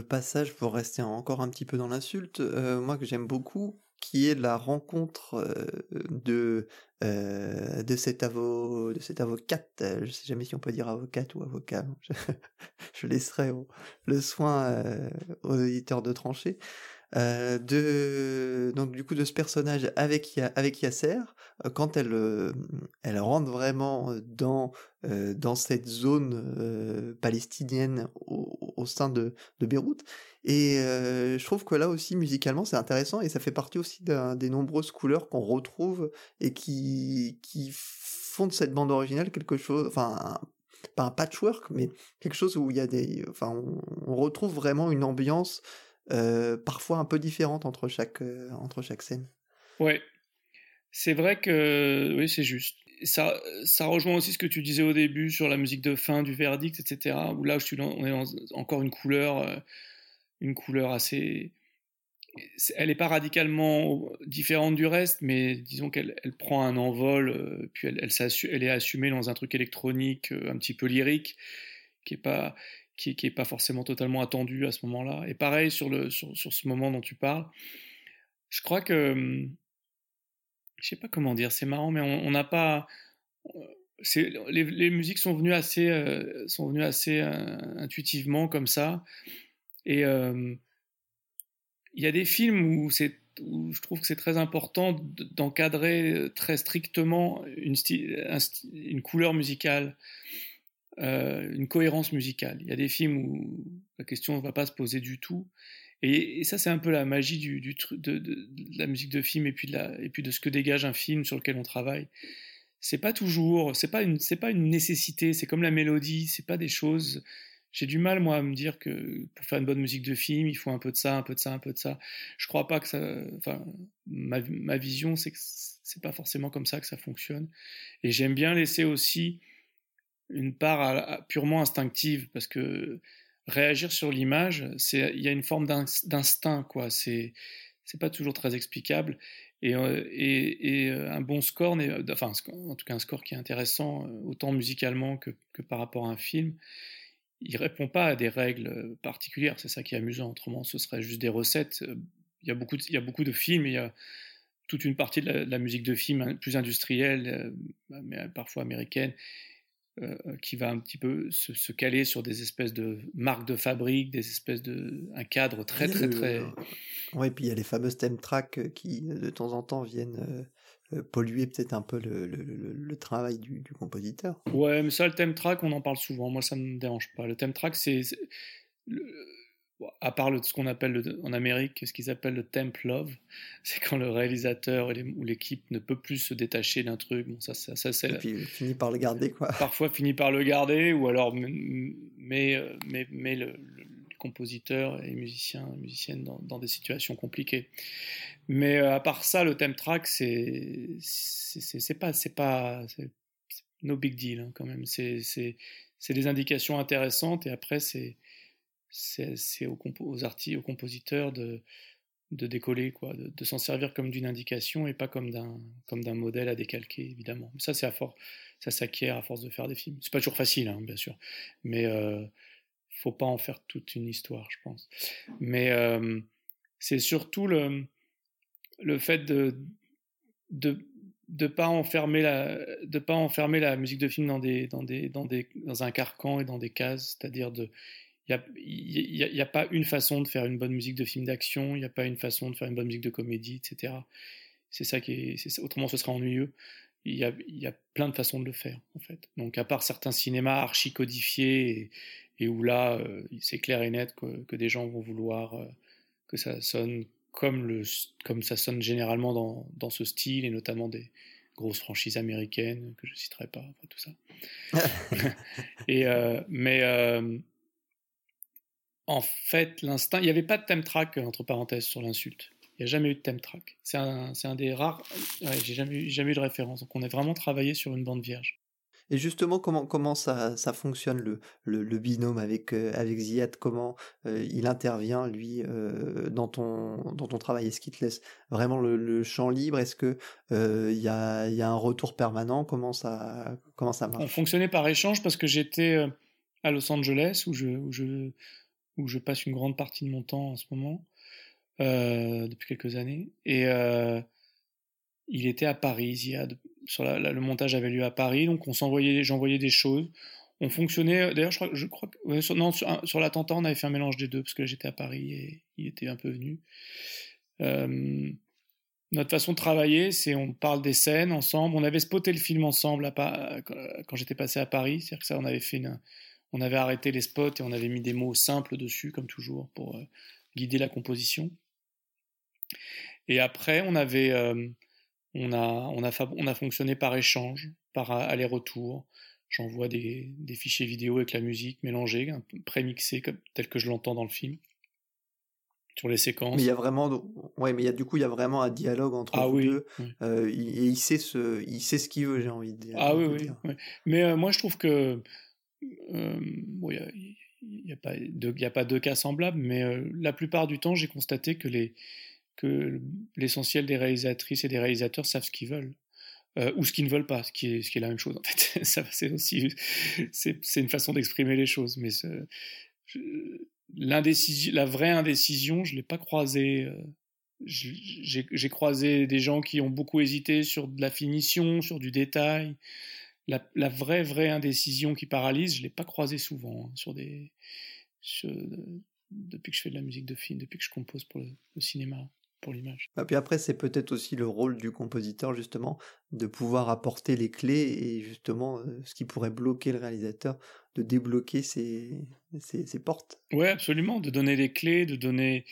Passage pour rester encore un petit peu dans l'insulte, moi que j'aime beaucoup, qui est la rencontre de de cet avo de cette avocate. Je sais jamais si on peut dire avocate ou avocat. Je, laisserai le soin aux éditeurs de trancher. Euh, de donc du coup de ce personnage avec avec Yasser euh, quand elle euh, elle rentre vraiment dans dans cette zone palestinienne au, sein de, de Beyrouth et je trouve que là aussi musicalement c'est intéressant et ça fait partie aussi des nombreuses couleurs qu'on retrouve et qui qui font de cette bande originale quelque chose enfin pas un patchwork mais quelque chose où il y a des enfin on, retrouve vraiment une ambiance euh, parfois un peu différente entre chaque, euh, entre chaque scène. Ouais, c'est vrai que oui, c'est juste. Ça, ça rejoint aussi ce que tu disais au début sur la musique de fin, du verdict, etc. Où là, je on est encore une couleur, euh, une couleur assez. Elle n'est pas radicalement différente du reste, mais disons qu'elle elle prend un envol, puis elle, elle, est assumée dans un truc électronique un petit peu lyrique, qui est pas qui n'est pas forcément totalement attendu à ce moment-là. Et pareil sur, le, sur, sur, ce moment dont tu parles. Je crois que. Je sais pas comment dire, c'est marrant, mais on n'a pas. Les, les, musiques sont venues assez, euh, sont venues assez euh, intuitivement comme ça. Et euh, il y a des films où, où je trouve que c'est très important d'encadrer très strictement une, une couleur musicale. Euh, une cohérence musicale. Il y a des films où la question ne va pas se poser du tout. Et, ça, c'est un peu la magie de, la musique de film et puis de, ce que dégage un film sur lequel on travaille. C'est pas toujours, c'est pas une, pas une nécessité. C'est comme la mélodie. C'est pas des choses. J'ai du mal moi à me dire que pour faire une bonne musique de film, il faut un peu de ça, un peu de ça, un peu de ça. Je crois pas que ça. Enfin, ma, ma vision, c'est que c'est pas forcément comme ça que ça fonctionne. Et j'aime bien laisser aussi une part purement instinctive parce que réagir sur l'image, c'est il y a une forme d'instinct quoi. C'est pas toujours très explicable et, euh, euh, un bon score, enfin en tout cas un score qui est intéressant euh, autant musicalement que, par rapport à un film, il répond pas à des règles particulières. C'est ça qui est amusant. Autrement, ce serait juste des recettes. Il y a beaucoup de, films. il y a toute une partie de la, musique de film plus industrielle, mais parfois américaine, euh, qui va un petit peu se, se, caler sur des espèces de marques de fabrique, des espèces de un cadre très très très. Oui, et puis il y a les fameuses theme tracks euh, qui de temps en temps viennent euh, polluer peut-être un peu le, le, le, travail du, du, compositeur. Ouais, mais ça le theme track, on en parle souvent. Moi, ça ne me dérange pas. Le theme track, c'est à part le, ce qu'on appelle le, en Amérique, ce qu'ils appellent le temp love, c'est quand le réalisateur ou l'équipe ne peut plus se détacher d'un truc. Bon, ça, ça, ça c'est. Et puis finit par le garder, quoi. Parfois finit par le garder, ou alors met, euh, met, met le, le, compositeur et musicien, musicienne dans, dans, des situations compliquées. Mais euh, à part ça, le theme track, c'est c'est pas c'est pas no big deal hein, quand même. C'est c'est des indications intéressantes et après c'est c'est aux, artistes, aux compositeurs de, de décoller, quoi, de, s'en servir comme d'une indication et pas comme d'un comme d'un modèle à décalquer, évidemment. Ça, c'est à force, ça s'acquiert à force de faire des films. C'est pas toujours facile, hein, bien sûr, mais euh, faut pas en faire toute une histoire, je pense. Mais euh, c'est surtout le le fait de de de pas enfermer la de pas enfermer la musique de film dans des dans des dans des dans un carcan et dans des cases, c'est-à-dire de il n'y a, y a, pas une façon de faire une bonne musique de film d'action, il n'y a pas une façon de faire une bonne musique de comédie, etc. C'est ça qui est, autrement ce serait ennuyeux. Il y, a, il y a plein de façons de le faire, en fait. Donc, à part certains cinémas archi codifiés et, et où là, euh, c'est clair et net que, que, des gens vont vouloir euh, que ça sonne comme, le, comme ça sonne généralement dans, dans ce style et notamment des grosses franchises américaines que je citerai pas, enfin, tout ça. et, euh, mais, euh, en fait, l'instinct. Il n'y avait pas de thème track, entre parenthèses, sur l'insulte. Il n'y a jamais eu de thème track. C'est un, un, des rares. Ouais, J'ai jamais, jamais eu de référence. Donc, on a vraiment travaillé sur une bande vierge. Et justement, comment, comment ça, ça fonctionne le, le, le binôme avec, euh, avec Ziad? Comment euh, il intervient, lui, euh, dans, ton, dans ton travail? Est-ce qu'il te laisse vraiment le, le champ libre? Est-ce qu'il euh, y, a, y a un retour permanent? Comment ça, comment ça marche? On fonctionnait par échange parce que j'étais euh, à Los Angeles où je, où je où je passe une grande partie de mon temps en ce moment. depuis quelques années. Et il était à Paris. Sur le montage avait lieu à Paris, donc on s'envoyait, j'envoyais des choses. On fonctionnait. D'ailleurs, je crois, que sur, non, sur, l'attentat, on avait fait un mélange des deux parce que j'étais à Paris et il était un peu venu. notre façon de travailler, c'est on parle des scènes ensemble. On avait spoté le film ensemble à, quand j'étais passé à Paris. C'est-à-dire que ça, on avait fait on avait arrêté les spots et on avait mis des mots simples dessus, comme toujours, pour euh, guider la composition. Et après, on avait, on a, on a, on a fonctionné par échange, par aller-retour. J'envoie des, des, fichiers vidéo avec la musique mélangée, pré-mixée tel que je l'entends dans le film, sur les séquences. Mais il y a vraiment, ouais, mais il y a du coup, il y a vraiment un dialogue entre ah, oui, deux, euh, et il sait ce, il sait ce qu'il veut, j'ai envie de dire. Ah oui, oui, Mais euh, moi, je trouve que euh, il n'y a, pas de, a pas de cas semblables, mais la plupart du temps, j'ai constaté que les que l'essentiel des réalisatrices et des réalisateurs savent ce qu'ils veulent. Euh, ou ce qu'ils ne veulent pas, ce qui est, ce qui est la même chose en fait. Ça, c'est aussi, c'est, une façon d'exprimer les choses, mais l'indécision, la vraie indécision, je l'ai pas croisée. Euh, j'ai, croisé des gens qui ont beaucoup hésité sur de la finition, sur du détail. La, la vraie, vraie indécision qui paralyse, je l'ai pas croisée souvent hein, sur des, depuis que je fais de la musique de film, depuis que je compose pour le cinéma l'image. Et bah, puis après, c'est peut-être aussi le rôle du compositeur, justement, de pouvoir apporter les clés et justement ce qui pourrait bloquer le réalisateur, de débloquer ses, ses, portes. Oui, absolument, de donner les clés, de donner,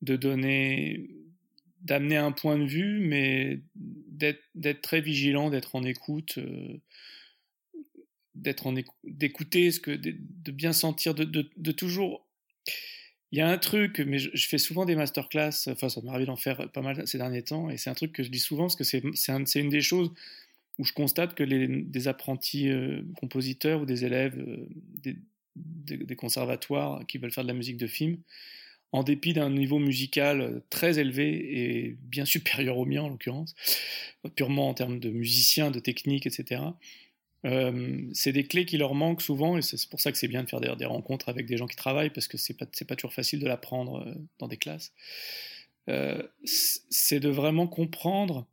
de donner, d'amener un point de vue, mais d'être très vigilant, d'être en écoute. d'être en d'écouter ce que de, bien sentir de, toujours il y a un truc, mais je, fais souvent des masterclass, enfin ça m'arrive d'en faire pas mal ces derniers temps, et c'est un truc que je dis souvent parce que c'est une des choses où je constate que les, des apprentis euh, compositeurs ou des élèves euh, des, conservatoires qui veulent faire de la musique de film, en dépit d'un niveau musical très élevé et bien supérieur au mien en l'occurrence, purement en termes de musiciens, de technique, etc., euh, c'est des clés qui leur manquent souvent, et c'est pour ça que c'est bien de faire des, rencontres avec des gens qui travaillent, parce que c'est pas, pas toujours facile de l'apprendre euh, dans des classes. Euh, c'est de vraiment comprendre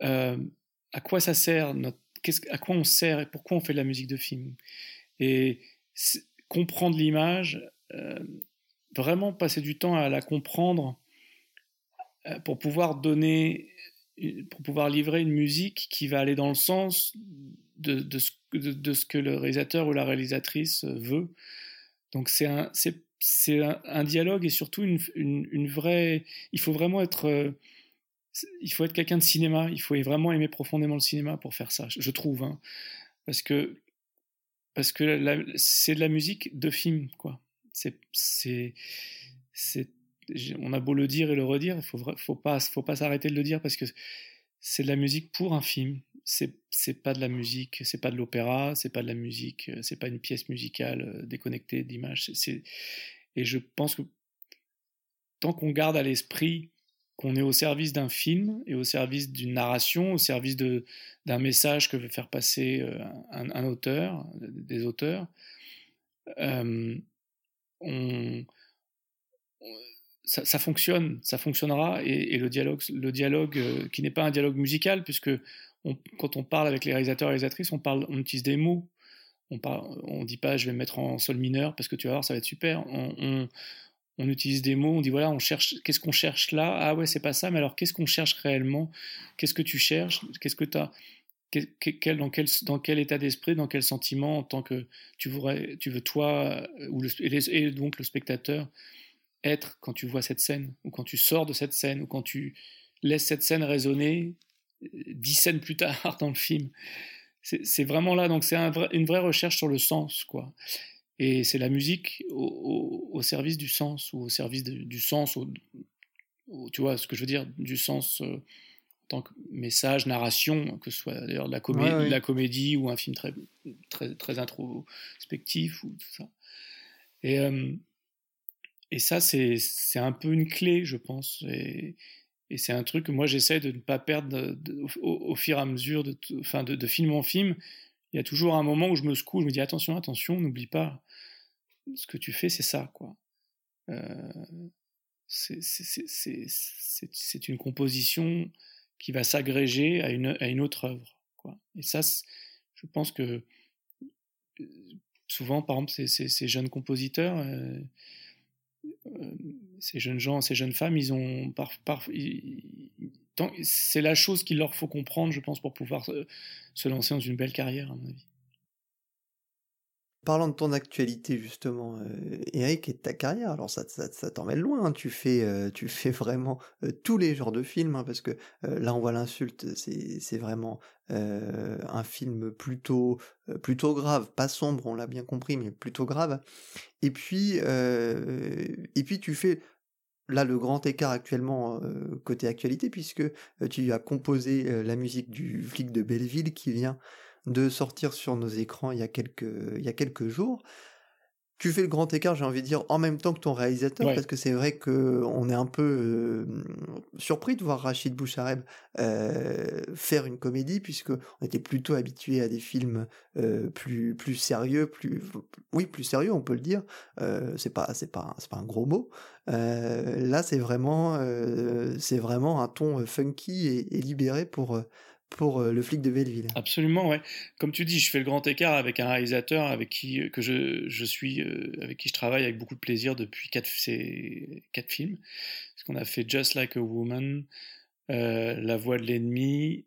à quoi ça sert, à quoi on sert et pourquoi on fait de la musique de film. Et comprendre l'image, vraiment passer du temps à la comprendre pour pouvoir donner pour pouvoir livrer une musique qui va aller dans le sens de, de, ce, que le réalisateur ou la réalisatrice veut. Donc c'est un, un, un, dialogue et surtout une, une, une, vraie... Il faut vraiment être... Euh, il faut être quelqu'un de cinéma, il faut vraiment aimer profondément le cinéma pour faire ça, je trouve. Hein. parce que, parce que c'est de la musique de film, quoi. On a beau le dire et le redire, il faut, faut pas, s'arrêter de le dire parce que c'est de la musique pour un film. C'est, c'est pas de la musique, c'est pas de l'opéra, c'est pas de la musique, euh, c'est pas une pièce musicale euh, déconnectée d'image. Et je pense que tant qu'on garde à l'esprit qu'on est au service d'un film et au service d'une narration, au service d'un message que veut faire passer euh, un, auteur, des auteurs, on, ça, fonctionne, ça fonctionnera, et, le dialogue, le dialogue euh, qui n'est pas un dialogue musical, puisque quand on parle avec les réalisateurs et réalisatrices, on, parle, on utilise des mots. On ne dit pas je vais me mettre en sol mineur parce que tu vas voir, ça va être super. On, utilise des mots, on dit voilà, on cherche, qu'est-ce qu'on cherche là? Ah ouais, c'est pas ça, mais alors qu'est-ce qu'on cherche réellement? Qu'est-ce que tu cherches? Qu'est-ce que tu as dans, quel, état d'esprit, dans quel sentiment, en tant que tu, veux toi, ou le, et donc le spectateur, être quand tu vois cette scène, ou quand tu sors de cette scène, ou quand tu laisses cette scène résonner euh, dix scènes plus tard dans le film. C'est vraiment là, donc c'est une vraie recherche sur le sens, quoi. Et c'est la musique au, service du sens, ou au service du sens, tu vois ce que je veux dire, du sens euh, tant que message, narration, que ce soit d'ailleurs de la, comédie, la comédie ou un film très, très, très introspectif, ou tout ça. Et, euh, et ça, c'est un peu une clé, je pense. Et, et c'est un truc que moi, j'essaie de ne pas perdre au, fur et à mesure, de, enfin, de, film en film. Il y a toujours un moment où je me secoue, je me dis attention, attention, n'oublie pas, ce que tu fais, c'est ça, quoi. Euh, c'est une composition qui va s'agréger à une, à une autre œuvre. Quoi. Et ça, je pense que souvent, par exemple, ces, ces, jeunes compositeurs, euh, euh, ces jeunes gens, ces jeunes femmes, ils ont par, par c'est la chose qu'il leur faut comprendre, je pense, pour pouvoir se lancer dans une belle carrière, à mon avis. Parlant de ton actualité justement, euh, Eric, et de ta carrière, alors ça, ça, t'emmène loin, hein. tu, fais, euh, tu fais vraiment euh, tous les genres de films, hein, parce que là on voit l'insulte, c'est vraiment un film plutôt, plutôt grave, pas sombre, on l'a bien compris, mais plutôt grave. Et puis, et puis tu fais là le grand écart actuellement côté actualité, puisque tu as composé la musique du flic de Belleville qui vient de sortir sur nos écrans il y a quelques, il y a quelques jours. Tu fais le grand écart, j'ai envie de dire, en même temps que ton réalisateur, parce que c'est vrai qu'on est un peu euh, surpris de voir Rachid Bouchareb euh, faire une comédie, puisque on était plutôt habitué à des films euh, plus plus sérieux, plus oui plus sérieux, on peut le dire. c'est pas c'est pas c'est pas un gros mot. là, c'est vraiment c'est vraiment un ton funky et libéré pour pour euh, le flic de Belleville. Absolument, ouais. Comme tu dis, je fais le grand écart avec un réalisateur avec qui euh, que je, je suis, euh, avec qui je travaille avec beaucoup de plaisir depuis quatre, ces quatre films. Parce qu'on a fait Just Like a Woman, La Voix de l'ennemi,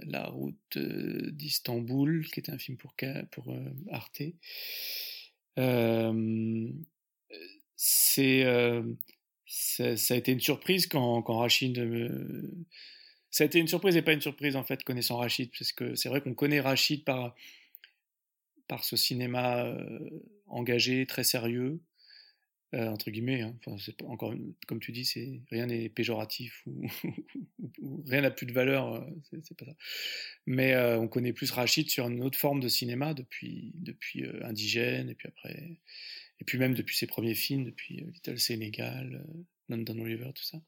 La Route d'Istanbul, qui était un film pour pour Arte. c'est ça, a été une surprise quand, Rachid me... Ça a été une surprise et pas une surprise en fait connaissant Rachid, parce que c'est vrai qu'on connaît Rachid par, par ce cinéma euh, engagé, très sérieux, euh, entre guillemets. Hein. Encore comme tu dis, rien n'est péjoratif ou, rien n'a plus de valeur. Euh, c'est pas ça. Mais on connaît plus Rachid sur une autre forme de cinéma depuis depuis indigène et puis après et puis même depuis ses premiers films, depuis euh, Little Sénégal, euh, London River, tout ça.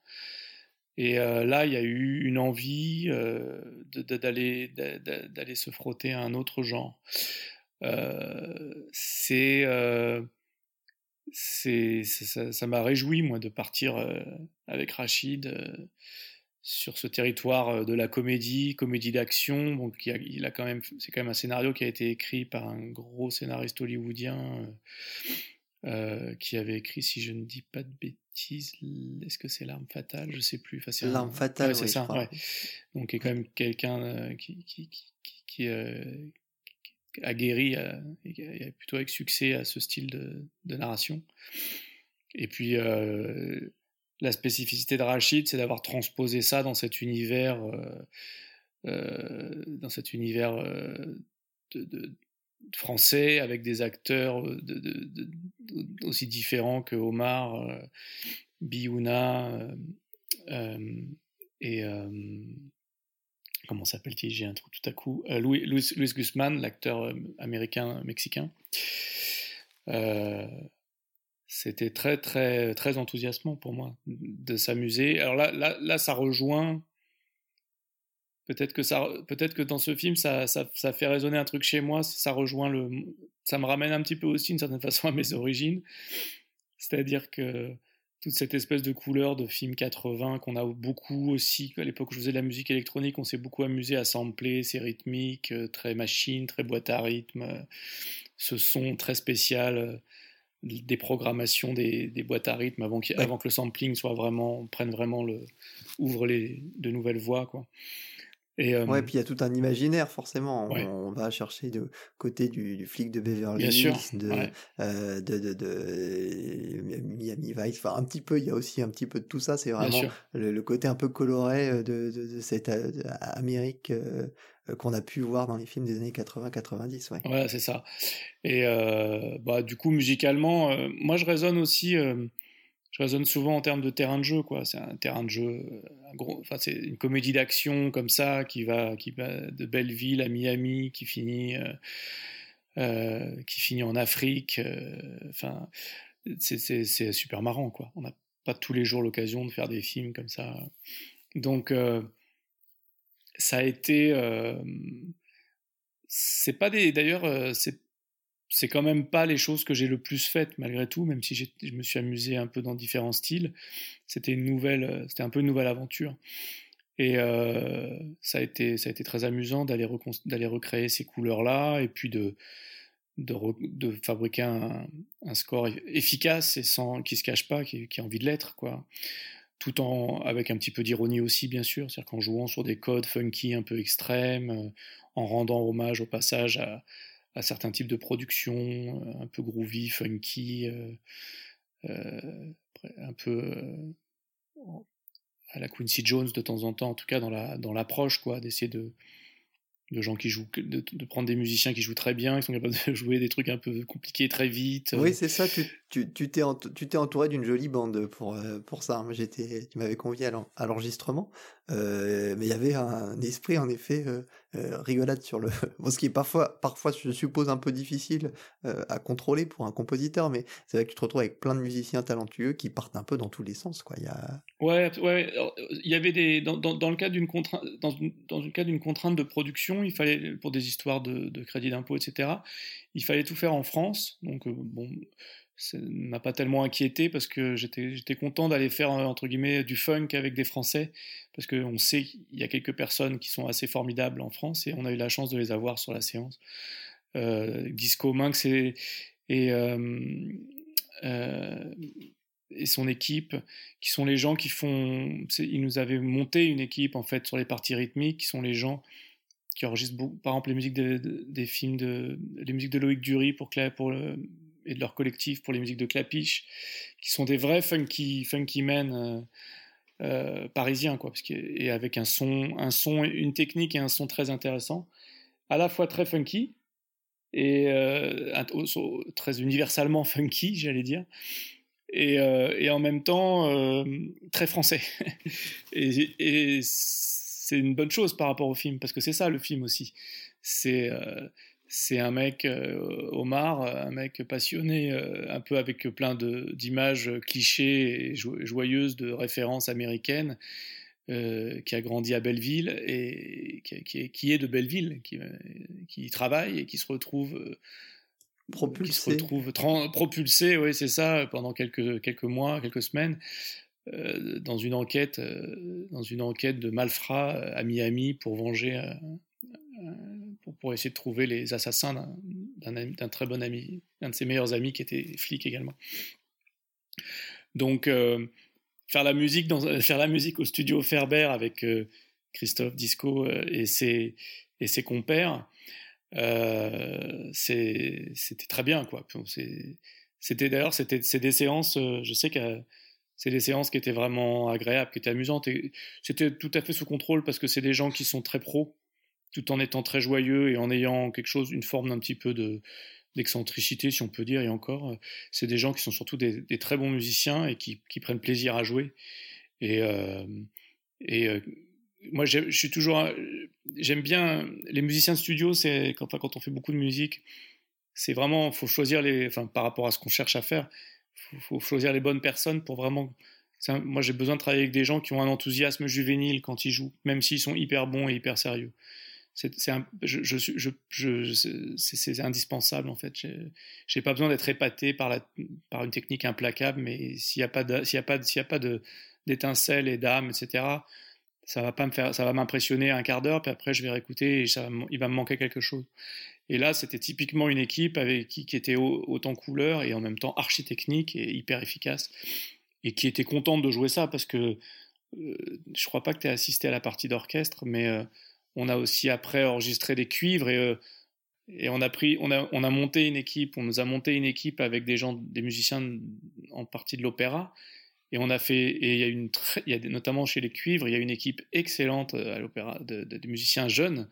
Et euh, là, il y a eu une envie d'aller d'aller se frotter à un autre genre. c'est c'est ça m'a réjoui moi de partir avec Rachid sur ce territoire de la comédie, comédie d'action. Il, il a, quand même, c'est quand même un scénario qui a été écrit par un gros scénariste hollywoodien euh, qui avait écrit, si je ne dis pas de bêtises, est-ce que c'est l'arme fatale? Je sais plus. Enfin, l'arme fatale, c'est ça. Ouais. Donc, il est quand même quelqu'un euh, qui, qui, qui, qui euh, a guéri et plutôt avec succès à ce style de, de narration. Et puis, la spécificité de Rachid, c'est d'avoir transposé ça dans cet univers, dans cet univers de, de français avec des acteurs euh, aussi différents que Omar, euh, Biouna euh, et comment s'appelle-t-il J'ai un trou tout à coup. Louis, Guzman, l'acteur américain-mexicain. C'était très très très enthousiasmant pour moi de s'amuser. Alors là, là, ça rejoint Peut-être que ça, peut-être que dans ce film, ça, ça, ça, fait résonner un truc chez moi. Ça rejoint le, ça me ramène un petit peu aussi, d'une certaine façon, à mes origines. C'est-à-dire que toute cette espèce de couleur de film 80 qu'on a beaucoup aussi. À l'époque où je faisais de la musique électronique, on s'est beaucoup amusé à sampler ces rythmiques, euh, très machine, très boîte à rythme, euh, ce son très spécial euh, des programmations des, des, boîtes à rythme avant, avant que le sampling soit vraiment prenne vraiment le ouvre les de nouvelles voies quoi. Et, ouais, puis il y a tout un imaginaire, forcément. On, va chercher de côté du, flic de Beverly Hills, de, euh, de, de, de, Miami Vice. Enfin, un petit peu, il y a aussi un petit peu de tout ça. C'est vraiment le, côté un peu coloré de, de, cette Amérique qu'on a pu voir dans les films des années 80-90. Ouais, ouais c'est ça. Et bah, du coup, musicalement, moi je raisonne aussi je raisonne souvent en termes de terrain de jeu, quoi. C'est un terrain de jeu, euh, gros, enfin c'est une comédie d'action comme ça qui va, qui va de Belleville à Miami, qui finit, euh, euh, qui finit en Afrique. C'est super marrant, quoi. On n'a pas tous les jours l'occasion de faire des films comme ça. Donc, ça a été, c'est pas des, d'ailleurs, c'est c'est quand même pas les choses que j'ai le plus faites malgré tout, même si je me suis amusé un peu dans différents styles. C'était une nouvelle, c'était un peu une nouvelle aventure. Et euh, ça, a été, ça a été très amusant d'aller, d'aller recréer ces couleurs-là et puis de, de, fabriquer un, un, score efficace et sans, qui se cache pas, qui, qui a envie de l'être, quoi. Tout en, avec un petit peu d'ironie aussi, bien sûr, c'est-à-dire qu'en jouant sur des codes funky un peu extrêmes, euh, en rendant hommage au passage à, à certains types de production, euh, un peu groovy, funky, euh, euh, un peu à la Quincy Jones de temps en temps, en tout cas dans la dans l'approche quoi, d'essayer de de gens qui jouent, de, prendre des musiciens qui jouent très bien, qui sont capables de jouer des trucs un peu compliqués très vite. Oui, c'est ça. Tu tu t'es entouré d'une jolie bande pour pour ça. J'étais, tu m'avais convié à l'enregistrement, euh, mais il y avait un esprit en effet euh, euh, rigolade sur le. Ce qui est parfois parfois je suppose un peu difficile euh, à contrôler pour un compositeur, mais c'est vrai que tu te retrouves avec plein de musiciens talentueux qui partent un peu dans tous les sens, quoi. Il y a. Ouais, ouais. Il y avait des dans dans, dans le cas d'une contrainte dans dans le cas d'une contrainte de production, il fallait pour des histoires de, de crédit d'impôt, etc. Il fallait tout faire en France, donc bon ça m'a pas tellement inquiété parce que j'étais content d'aller faire entre guillemets du funk avec des Français parce qu'on sait qu'il y a quelques personnes qui sont assez formidables en France et on a eu la chance de les avoir sur la séance. Euh, Disco Minx et euh, euh, et son équipe, qui sont les gens qui font. Ils nous avaient monté une équipe en fait sur les parties rythmiques, qui sont les gens qui enregistrent par exemple les musiques de, des films de les musiques de Loïc Dury pour pour le, et de leur collectif pour les musiques de Clapiche, qui sont des vrais funky, funky men euh, euh, parisiens, quoi, parce que, et avec un son, un son, une technique et un son très intéressant, à la fois très funky et euh, très universellement funky, j'allais dire. Et, et, en même temps très français. et, c'est une bonne chose par rapport au film, parce que c'est ça le film aussi. C'est c'est un mec, euh, Omar, un mec passionné, euh, un peu avec plein d'images clichés et joyeuses de références américaines, euh, qui a grandi à Belleville et qui, est, de Belleville, qui, qui, travaille et qui se retrouve propulsé, qui se retrouve propulsé, oui c'est ça, pendant quelques, quelques mois, quelques semaines. dans une enquête, dans une enquête de malfrats à Miami pour venger pour, essayer de trouver les assassins d'un très bon ami, un de ses meilleurs amis qui était flic également. Donc, euh, faire, la musique dans, faire la musique au studio Ferber avec euh, Christophe Disco euh, et, ses, et ses compères, c'était très bien. quoi. C'était d'ailleurs, c'est des séances, je sais que c'est des séances qui étaient vraiment agréables, qui étaient amusantes. C'était tout à fait sous contrôle parce que c'est des gens qui sont très pros tout en étant très joyeux et en ayant quelque chose, une forme d'un petit peu de d'excentricité, si on peut dire, et encore, euh, c'est des gens qui sont surtout des, très bons musiciens et qui, prennent plaisir à jouer. Et, euh, euh, moi, je suis toujours, j'aime bien les musiciens de studio. C'est quand, quand on fait beaucoup de musique, c'est vraiment, faut choisir les, enfin, par rapport à ce qu'on cherche à faire, faut, faut choisir les bonnes personnes pour vraiment. moi, j'ai besoin de travailler avec des gens qui ont un enthousiasme juvénile quand ils jouent, même s'ils sont hyper bons et hyper sérieux c'est indispensable en fait. J'ai pas besoin d'être épaté par, par une technique implacable, mais s'il n'y a pas pas d'étincelles et d'âme, etc. Ça va m'impressionner un quart d'heure, puis après je vais réécouter et ça, il va me manquer quelque chose. Et là, c'était typiquement une équipe avec qui, qui était autant couleur et en même temps archi technique et hyper efficace, et qui était contente de jouer ça parce que euh, je crois pas que tu aies assisté à la partie d'orchestre, mais euh, on a aussi après enregistré des cuivres et, euh, on a pris, on a, on a monté une équipe, on nous a monté une équipe avec des gens, des musiciens en partie de l'opéra. Et on a fait, et il y a une, il y a notamment chez les cuivres, il y a une équipe excellente euh, à l'opéra de, musiciens jeunes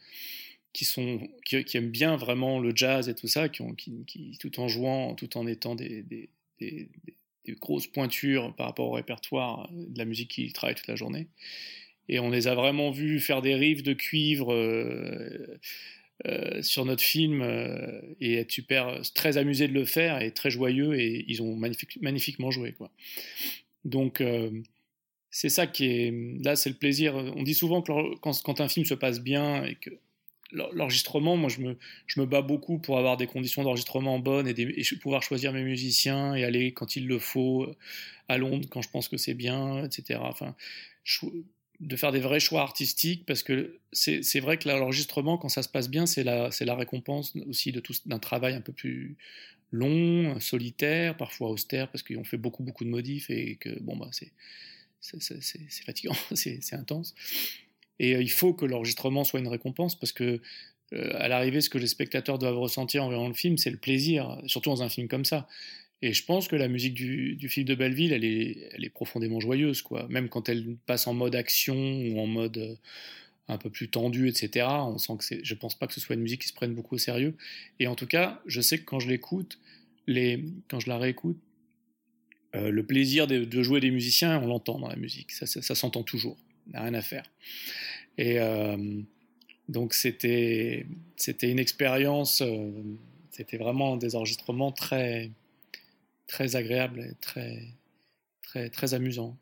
qui sont, qui, aiment bien vraiment le jazz et tout ça, qui, ont, qui, tout en jouant, tout en étant des, des, des grosses pointures par rapport au répertoire de la musique qu'ils travaillent toute la journée. Et on les a vraiment vus faire des riffs de cuivre euh, euh, sur notre film euh, et être super, très amusés de le faire et très joyeux et ils ont magnifiquement joué. Quoi. Donc c'est ça qui est. Là, c'est le plaisir. On dit souvent que quand, un film se passe bien et que l'enregistrement, moi je me, je me bats beaucoup pour avoir des conditions d'enregistrement bonnes et, et, pouvoir choisir mes musiciens et aller quand il le faut à Londres quand je pense que c'est bien, etc. Enfin, de faire des vrais choix artistiques parce que c'est vrai que l'enregistrement, quand ça se passe bien, c'est la, la récompense aussi d'un travail un peu plus long, solitaire, parfois austère parce qu'ils ont fait beaucoup, beaucoup de modifs et que bon, bah, c'est fatigant, c'est intense. Et euh, il faut que l'enregistrement soit une récompense parce que euh, à l'arrivée, ce que les spectateurs doivent ressentir en voyant le film, c'est le plaisir, surtout dans un film comme ça. Et je pense que la musique du, film de Belleville, elle est, profondément joyeuse, quoi. Même quand elle passe en mode action ou en mode euh, un peu plus tendu, etc. On sent que. Je pense pas que ce soit une musique qui se prenne beaucoup au sérieux. Et en tout cas, je sais que quand je l'écoute, les, quand je la réécoute, euh, le plaisir de, jouer des musiciens, on l'entend dans la musique. Ça, ça, s'entend toujours. n'a rien à faire. Et euh, donc c'était, c'était une expérience. c'était vraiment des enregistrements très très agréable et très, très, très amusant.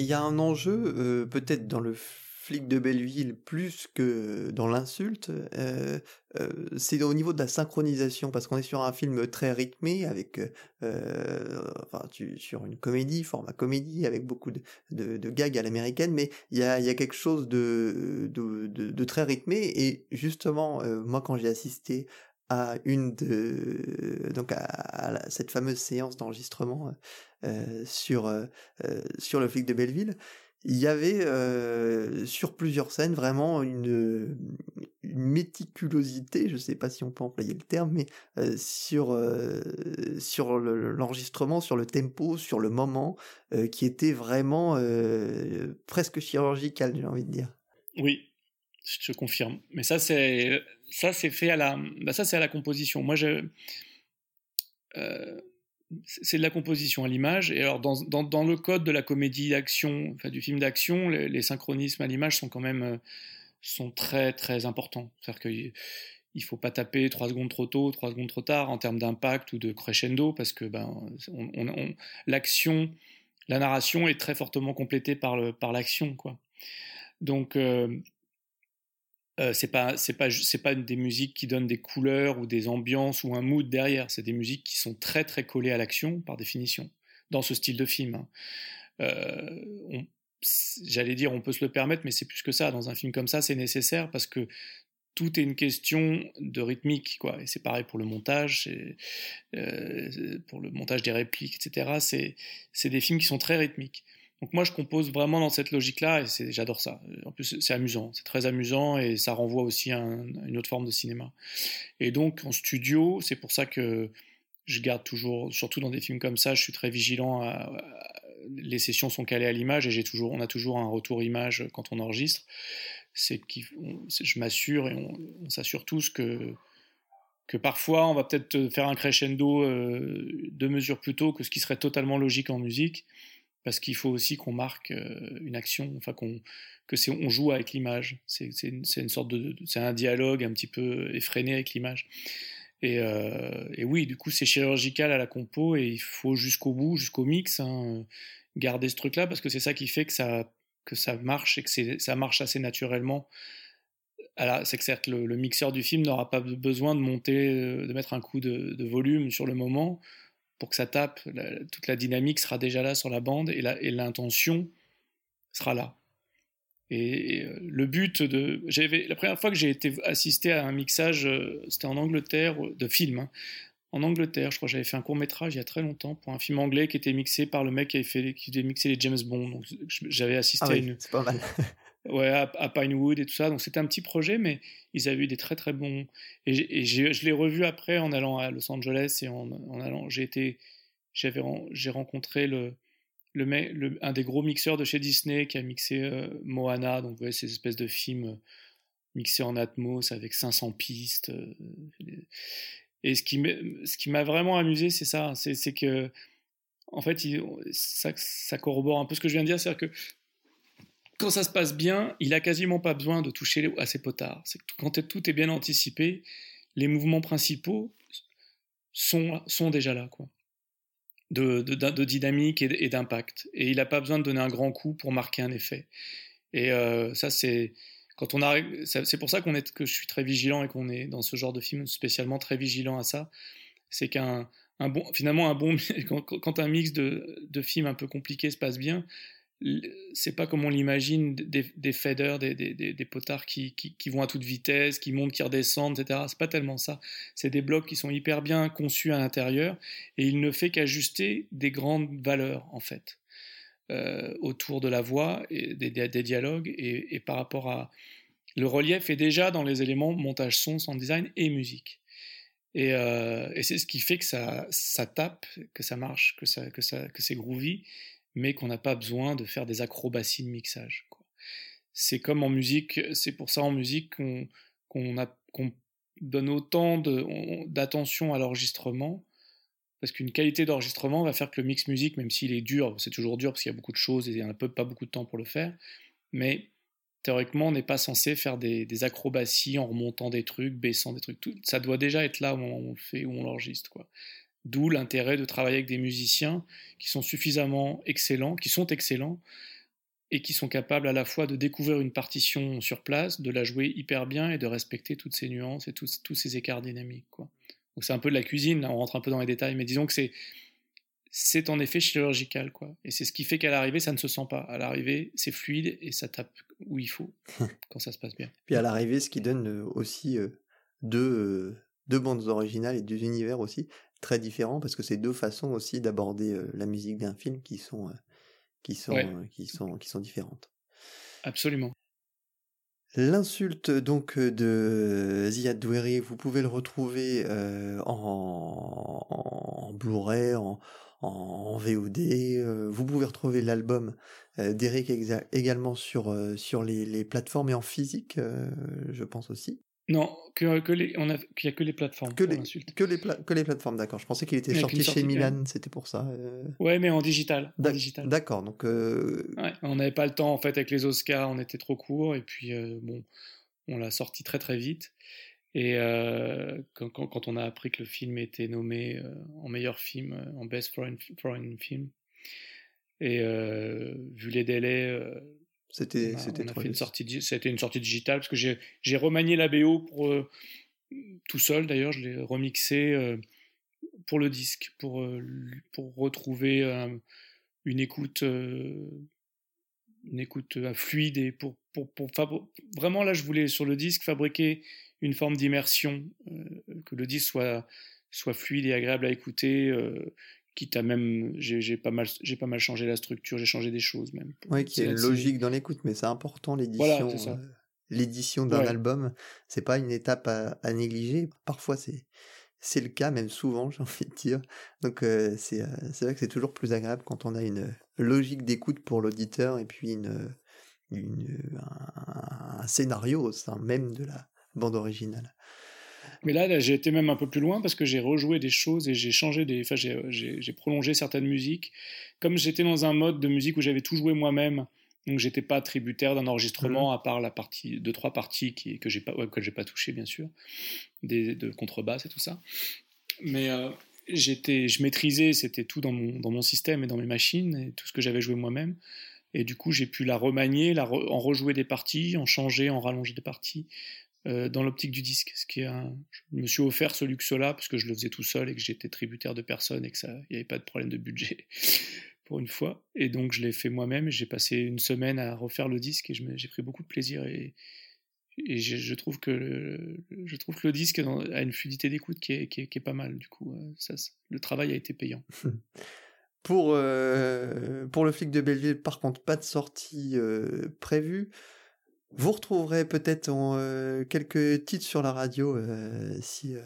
Il y a un enjeu peut-être dans le flic de Belleville plus que dans l'insulte, euh, euh, c'est au niveau de la synchronisation, parce qu'on est sur un film très rythmé, avec, euh, sur une comédie, format comédie, avec beaucoup de, gags à l'américaine, mais il y a, quelque chose de, très rythmé, et justement, moi quand j'ai assisté à une de donc à, cette fameuse séance d'enregistrement sur sur le flic de Belleville il y avait euh, sur plusieurs scènes vraiment une, méticulosité, je sais pas si on peut employer le terme, mais euh, sur, euh, sur l'enregistrement, sur le tempo, sur le moment, qui était vraiment presque chirurgical, j'ai envie de dire. Oui, je te confirme. Mais ça, c'est ça, c'est fait à la, bah, ça, c'est à la composition. Moi, je c'est de la composition à l'image. Et alors, dans, le code de la comédie d'action, enfin, du film d'action, les, synchronismes à l'image sont quand même euh, sont très, très importants. C'est-à-dire qu'il ne faut pas taper trois secondes trop tôt, trois secondes trop tard en termes d'impact ou de crescendo, parce que ben, on, on, l'action, la narration est très fortement complétée par, le, par l'action. Donc, euh, euh, c'est pas c'est pas c'est pas des musiques qui donnent des couleurs ou des ambiances ou un mood derrière. C'est des musiques qui sont très très collées à l'action par définition dans ce style de film. Hein. Euh, j'allais dire on peut se le permettre, mais c'est plus que ça. Dans un film comme ça, c'est nécessaire parce que tout est une question de rythmique, quoi. Et c'est pareil pour le montage, euh, pour le montage des répliques, etc. C'est des films qui sont très rythmiques. Donc moi, je compose vraiment dans cette logique-là et j'adore ça. En plus, c'est amusant, c'est très amusant et ça renvoie aussi à, une autre forme de cinéma. Et donc en studio, c'est pour ça que je garde toujours, surtout dans des films comme ça, je suis très vigilant. Les sessions sont calées à l'image et j'ai toujours, on a toujours un retour image quand on enregistre. Je m'assure et on, s'assure tous que que parfois on va peut-être faire un crescendo euh, deux mesures plus tôt que ce qui serait totalement logique en musique parce qu'il faut aussi qu'on marque euh, une action, enfin qu'on que c'est on joue avec l'image. C'est une, sorte de, c'est un dialogue un petit peu effréné avec l'image. Et, euh, et, oui, du coup, c'est chirurgical à la compo et il faut jusqu'au bout, jusqu'au mix, hein, garder ce truc-là parce que c'est ça qui fait que ça que ça marche et que ça marche assez naturellement. C'est que certes, le, mixeur du film n'aura pas besoin de monter, euh, de mettre un coup de volume sur le moment pour que ça tape, toute la dynamique sera déjà là sur la bande et l'intention sera là. Et, euh, le but de. La première fois que j'ai été assisté à un mixage, euh, c'était en Angleterre, euh, de film. Hein. En Angleterre, je crois que j'avais fait un court métrage il y a très longtemps pour un film anglais qui était mixé par le mec qui avait, fait, qui avait mixé les James Bond. Donc j'avais assisté ah à une. C'est pas mal. Ouais, à, Pinewood et tout ça. Donc c'était un petit projet, mais ils avaient eu des très très bons. Et, je l'ai revu après en allant à Los Angeles et en, allant. J'ai été, j'ai rencontré le, un des gros mixeurs de chez Disney qui a mixé euh, Moana, donc ouais, ces espèces de films euh, mixés en Atmos avec 500 pistes. Euh, et ce qui, m'a vraiment amusé, c'est ça, c'est que en fait, ça, ça corrobore un peu ce que je viens de dire, c'est-à-dire que quand ça se passe bien, il a quasiment pas besoin de toucher à ses potards. C'est quand tout est bien anticipé, les mouvements principaux sont, sont déjà là, quoi. De, de, dynamique et d'impact. Et il n'a pas besoin de donner un grand coup pour marquer un effet. Et euh, ça, c'est quand on arrive, c'est pour ça que je suis très vigilant et qu'on est dans ce genre de film spécialement très vigilant à ça. C'est qu'un un bon, finalement un bon, quand, quand un mix de, de films un peu compliqués se passe bien, c'est pas comme on l'imagine des, des faders, des, potards qui, vont à toute vitesse, qui montent, qui redescendent, etc. C'est pas tellement ça. C'est des blocs qui sont hyper bien conçus à l'intérieur et il ne fait qu'ajuster des grandes valeurs en fait euh, autour de la voix et des, dialogues et, par rapport à le relief est déjà dans les éléments montage son, sound design et musique. Et, euh, c'est ce qui fait que ça, tape, que ça marche, que, ça, que c'est groovy mais qu'on n'a pas besoin de faire des acrobaties de mixage. C'est comme en musique, c'est pour ça en musique qu'on donne autant d'attention à l'enregistrement, parce qu'une qualité d'enregistrement va faire que le mix musique, même s'il est dur, c'est toujours dur parce qu'il y a beaucoup de choses et il n'y a pas beaucoup de temps pour le faire, mais théoriquement, on n'est pas censé faire des, acrobaties en remontant des trucs, baissant des trucs. Ça doit déjà être là où on le fait, où on l'enregistre. D'où l'intérêt de travailler avec des musiciens qui sont suffisamment excellents, qui sont excellents, et qui sont capables à la fois de découvrir une partition sur place, de la jouer hyper bien et de respecter toutes ces nuances et tous, tous ces écarts dynamiques. Quoi. Donc c'est un peu de la cuisine, là on rentre un peu dans les détails, mais disons que c'est c'est en effet chirurgical, quoi. Et c'est ce qui fait qu'à l'arrivée, ça ne se sent pas. À l'arrivée, c'est fluide et ça tape où il faut, quand ça se passe bien. Puis à l'arrivée, ce qui donne euh, aussi euh, deux, euh, deux bandes originales et deux univers aussi très différents, parce que c'est deux façons aussi d'aborder la musique d'un film qui sont, qui, sont, qui, sont, qui sont différentes. Absolument. L'insulte donc de Ziad Doueri, vous pouvez le retrouver en, en Blu-ray, en, en, VOD. Euh, vous pouvez retrouver l'album euh, d'Eric également sur, euh, sur les, les, plateformes et en physique, je pense aussi. Non, que, que les, on a, qu'il n'y a que les plateformes. Que, les, que, les, que les plateformes, d'accord. Je pensais qu'il était sorti chez Milan, c'était pour ça. Ouais, mais en digital. digital. D'accord, donc. Ouais, on n'avait pas le temps, en fait, avec les Oscars, on était trop court, et puis, bon, on l'a sorti très très vite. Et euh, quand, quand, on a appris que le film était nommé euh, en meilleur film, euh, en Best Foreign, foreign Film, et vu les délais, c'était c'était une sortie, c'était une sortie digitale parce que j'ai j'ai remanié la BO pour tout seul d'ailleurs, je l'ai remixé pour le disque, pour pour retrouver une écoute une écoute fluide et pour pour, pour, vraiment là je voulais sur le disque fabriquer une forme d'immersion, euh, que le disque soit, soit fluide et agréable à écouter. Euh, quitte à même, j'ai pas mal, j'ai pas mal changé la structure, j'ai changé des choses même. Oui, qui est logique dans l'écoute, mais c'est important l'édition. Euh, l'édition d'un album, c'est pas une étape à, négliger. Parfois, c'est c'est le cas, même souvent, j'ai envie de dire. Donc, c'est c'est vrai que c'est toujours plus agréable quand on a une logique d'écoute pour l'auditeur et puis une, une un, un, scénario au sein même de la bande originale. Mais là, j'ai été même un peu plus loin parce que j'ai rejoué des choses et j'ai changé des. Enfin, j'ai prolongé certaines musiques. Comme j'étais dans un mode de musique où j'avais tout joué moi-même, donc j'étais pas tributaire d'un enregistrement mmh. à part la partie, deux trois parties qui, que j'ai pas, que j'ai pas touché bien sûr, des, de contrebasse et tout ça. Mais euh, j'étais, je maîtrisais, c'était tout dans mon, dans mon système et dans mes machines et tout ce que j'avais joué moi-même. Et du coup, j'ai pu la remanier, la en rejouer des parties, en changer, en rallonger des parties, dans l'optique du disque. Ce qui est. Je me suis offert ce luxe-là parce que je le faisais tout seul et que j'étais tributaire de personne et que ça, il n'y avait pas de problème de budget pour une fois. Et donc je l'ai fait moi-même. J'ai passé une semaine à refaire le disque et j'ai pris beaucoup de plaisir et, je, trouve que le, je trouve le disque a une fluidité d'écoute qui est, qui, est, pas mal. Du coup, euh, ça, le travail a été payant. pour, euh, pour le flic de Belleville, par contre, pas de sortie prévue. Vous retrouverez peut-être euh, quelques titres sur la radio euh, si, euh,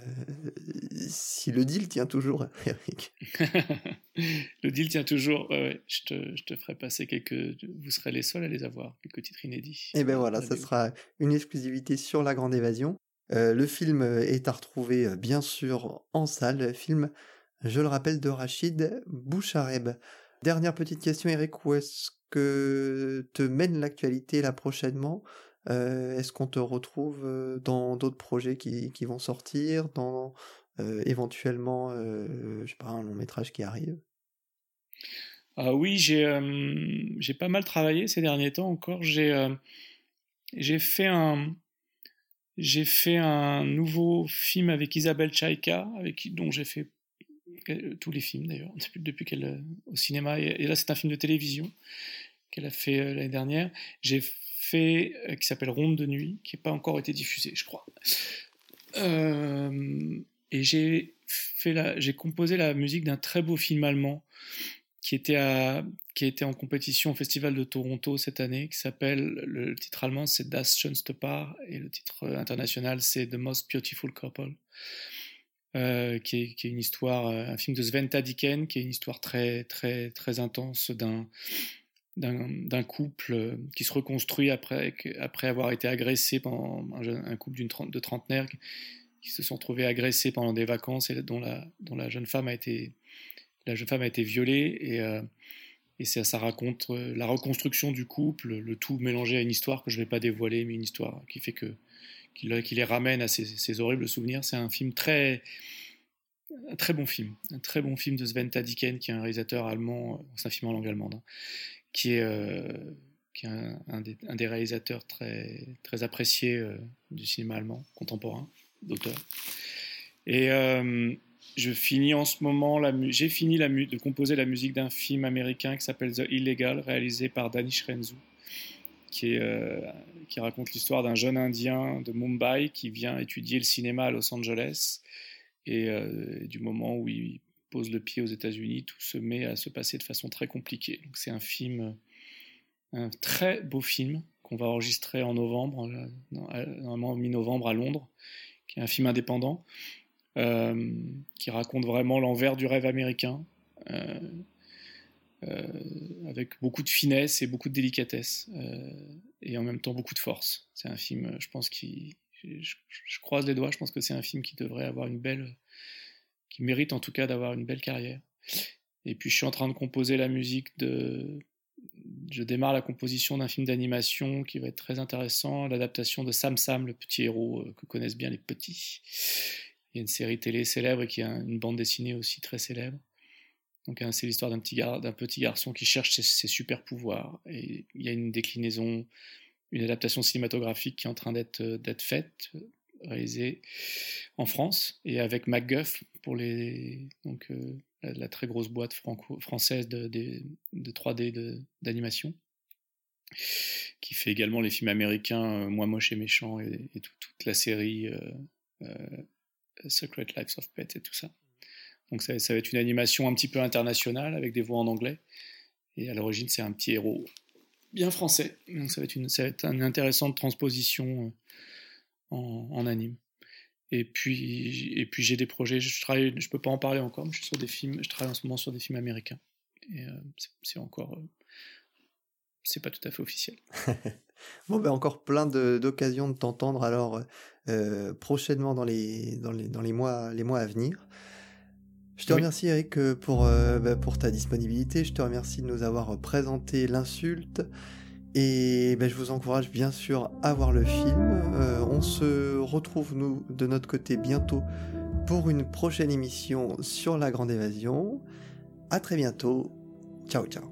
si le deal tient toujours, Eric. le deal tient toujours. je, te, je, te, ferai passer quelques. Vous serez les seuls à les avoir, quelques titres inédits. Et eh ben voilà, ça sera une exclusivité sur La Grande Évasion. le film est à retrouver bien sûr en salle. Film, je le rappelle, de Rachid Bouchareb. Dernière petite question, Eric, où est-ce que te mène l'actualité là prochainement? Euh, Est-ce qu'on te retrouve dans d'autres projets qui, vont sortir, dans éventuellement, je sais pas, un long métrage qui arrive? Ah oui, j'ai j'ai pas mal travaillé ces derniers temps encore. J'ai j'ai fait un j'ai fait un nouveau film avec Isabelle Chaika, avec dont j'ai fait tous les films d'ailleurs, depuis, depuis qu'elle au cinéma. Et, là, c'est un film de télévision qu'elle a fait l'année dernière. J'ai fait, euh, qui s'appelle Ronde de nuit, qui n'a pas encore été diffusé, je crois. Euh, et j'ai fait la, j'ai composé la musique d'un très beau film allemand qui était qui était en compétition au Festival de Toronto cette année, qui s'appelle, le titre allemand c'est Das schönste Paar et le titre international c'est The Most Beautiful Couple. Euh, qui, est, une histoire, un film de Sven Tadiken, qui est une histoire très très très intense d'un d'un couple euh, qui se reconstruit après, après avoir été agressé pendant un, couple d'une de trentenaires qui, se sont trouvés agressés pendant des vacances et dont la, dont la jeune femme a été la jeune femme a été violée. Et, euh, et ça, ça raconte euh, la reconstruction du couple, le tout mélangé à une histoire que je ne vais pas dévoiler, mais une histoire qui fait que qui, les ramène à ces, horribles souvenirs. C'est un film très un très bon film, un très bon film de Sven Tadiken, qui est un réalisateur allemand, c'est un film en langue allemande, hein, qui est, qui est un, des, réalisateurs très, très appréciés du cinéma allemand contemporain, d'auteur. Et je finis en ce moment, j'ai fini la de composer la musique d'un film américain qui s'appelle The Illegal, réalisé par Danish Renzu, qui, euh, qui raconte l'histoire d'un jeune Indien de Mumbai qui vient étudier le cinéma à Los Angeles. Et euh, du moment où il pose le pied aux États-Unis, tout se met à se passer de façon très compliquée. c'est un film, un très beau film qu'on va enregistrer en novembre, normalement mi-novembre à Londres, qui est un film indépendant euh, qui raconte vraiment l'envers du rêve américain, euh, euh, avec beaucoup de finesse et beaucoup de délicatesse, et en même temps beaucoup de force. C'est un film, je pense, qui. Je, croise les doigts, je pense que c'est un film qui devrait avoir une belle. qui mérite en tout cas d'avoir une belle carrière. Et puis je suis en train de composer la musique de. Je démarre la composition d'un film d'animation qui va être très intéressant, l'adaptation de Sam Sam, le petit héros que connaissent bien les petits. Il y a une série télé célèbre qui a une bande dessinée aussi très célèbre. Donc hein, c'est l'histoire d'un petit, petit garçon qui cherche ses, super pouvoirs. Et il y a une déclinaison, une adaptation cinématographique qui est en train d'être, euh, faite, réalisée en France, et avec MacGuff pour les, donc, euh, la, très grosse boîte franco, française de, de, 3D d'animation, qui fait également les films américains euh, Moi moche et méchant et, toute la série Secret Lives of Pets et tout ça. Donc ça, va être une animation un petit peu internationale avec des voix en anglais. Et à l'origine, c'est un petit héros bien français. Donc ça va être une, ça va être une intéressante transposition euh, en, anime. Et puis, et puis j'ai des projets. Je travaille, je peux pas en parler encore, mais je suis sur des films. Je travaille en ce moment sur des films américains. Et euh, c'est encore, euh, c'est pas tout à fait officiel. bon, ben encore plein d'occasions de t'entendre alors euh, prochainement dans les, dans les, dans les, mois, les mois à venir. Je te remercie Eric euh, pour, euh, bah, pour ta disponibilité, je te remercie de nous avoir présenté l'insulte et bah, je vous encourage bien sûr à voir le film. on se retrouve nous de notre côté bientôt pour une prochaine émission sur la grande évasion. À très bientôt. Ciao ciao.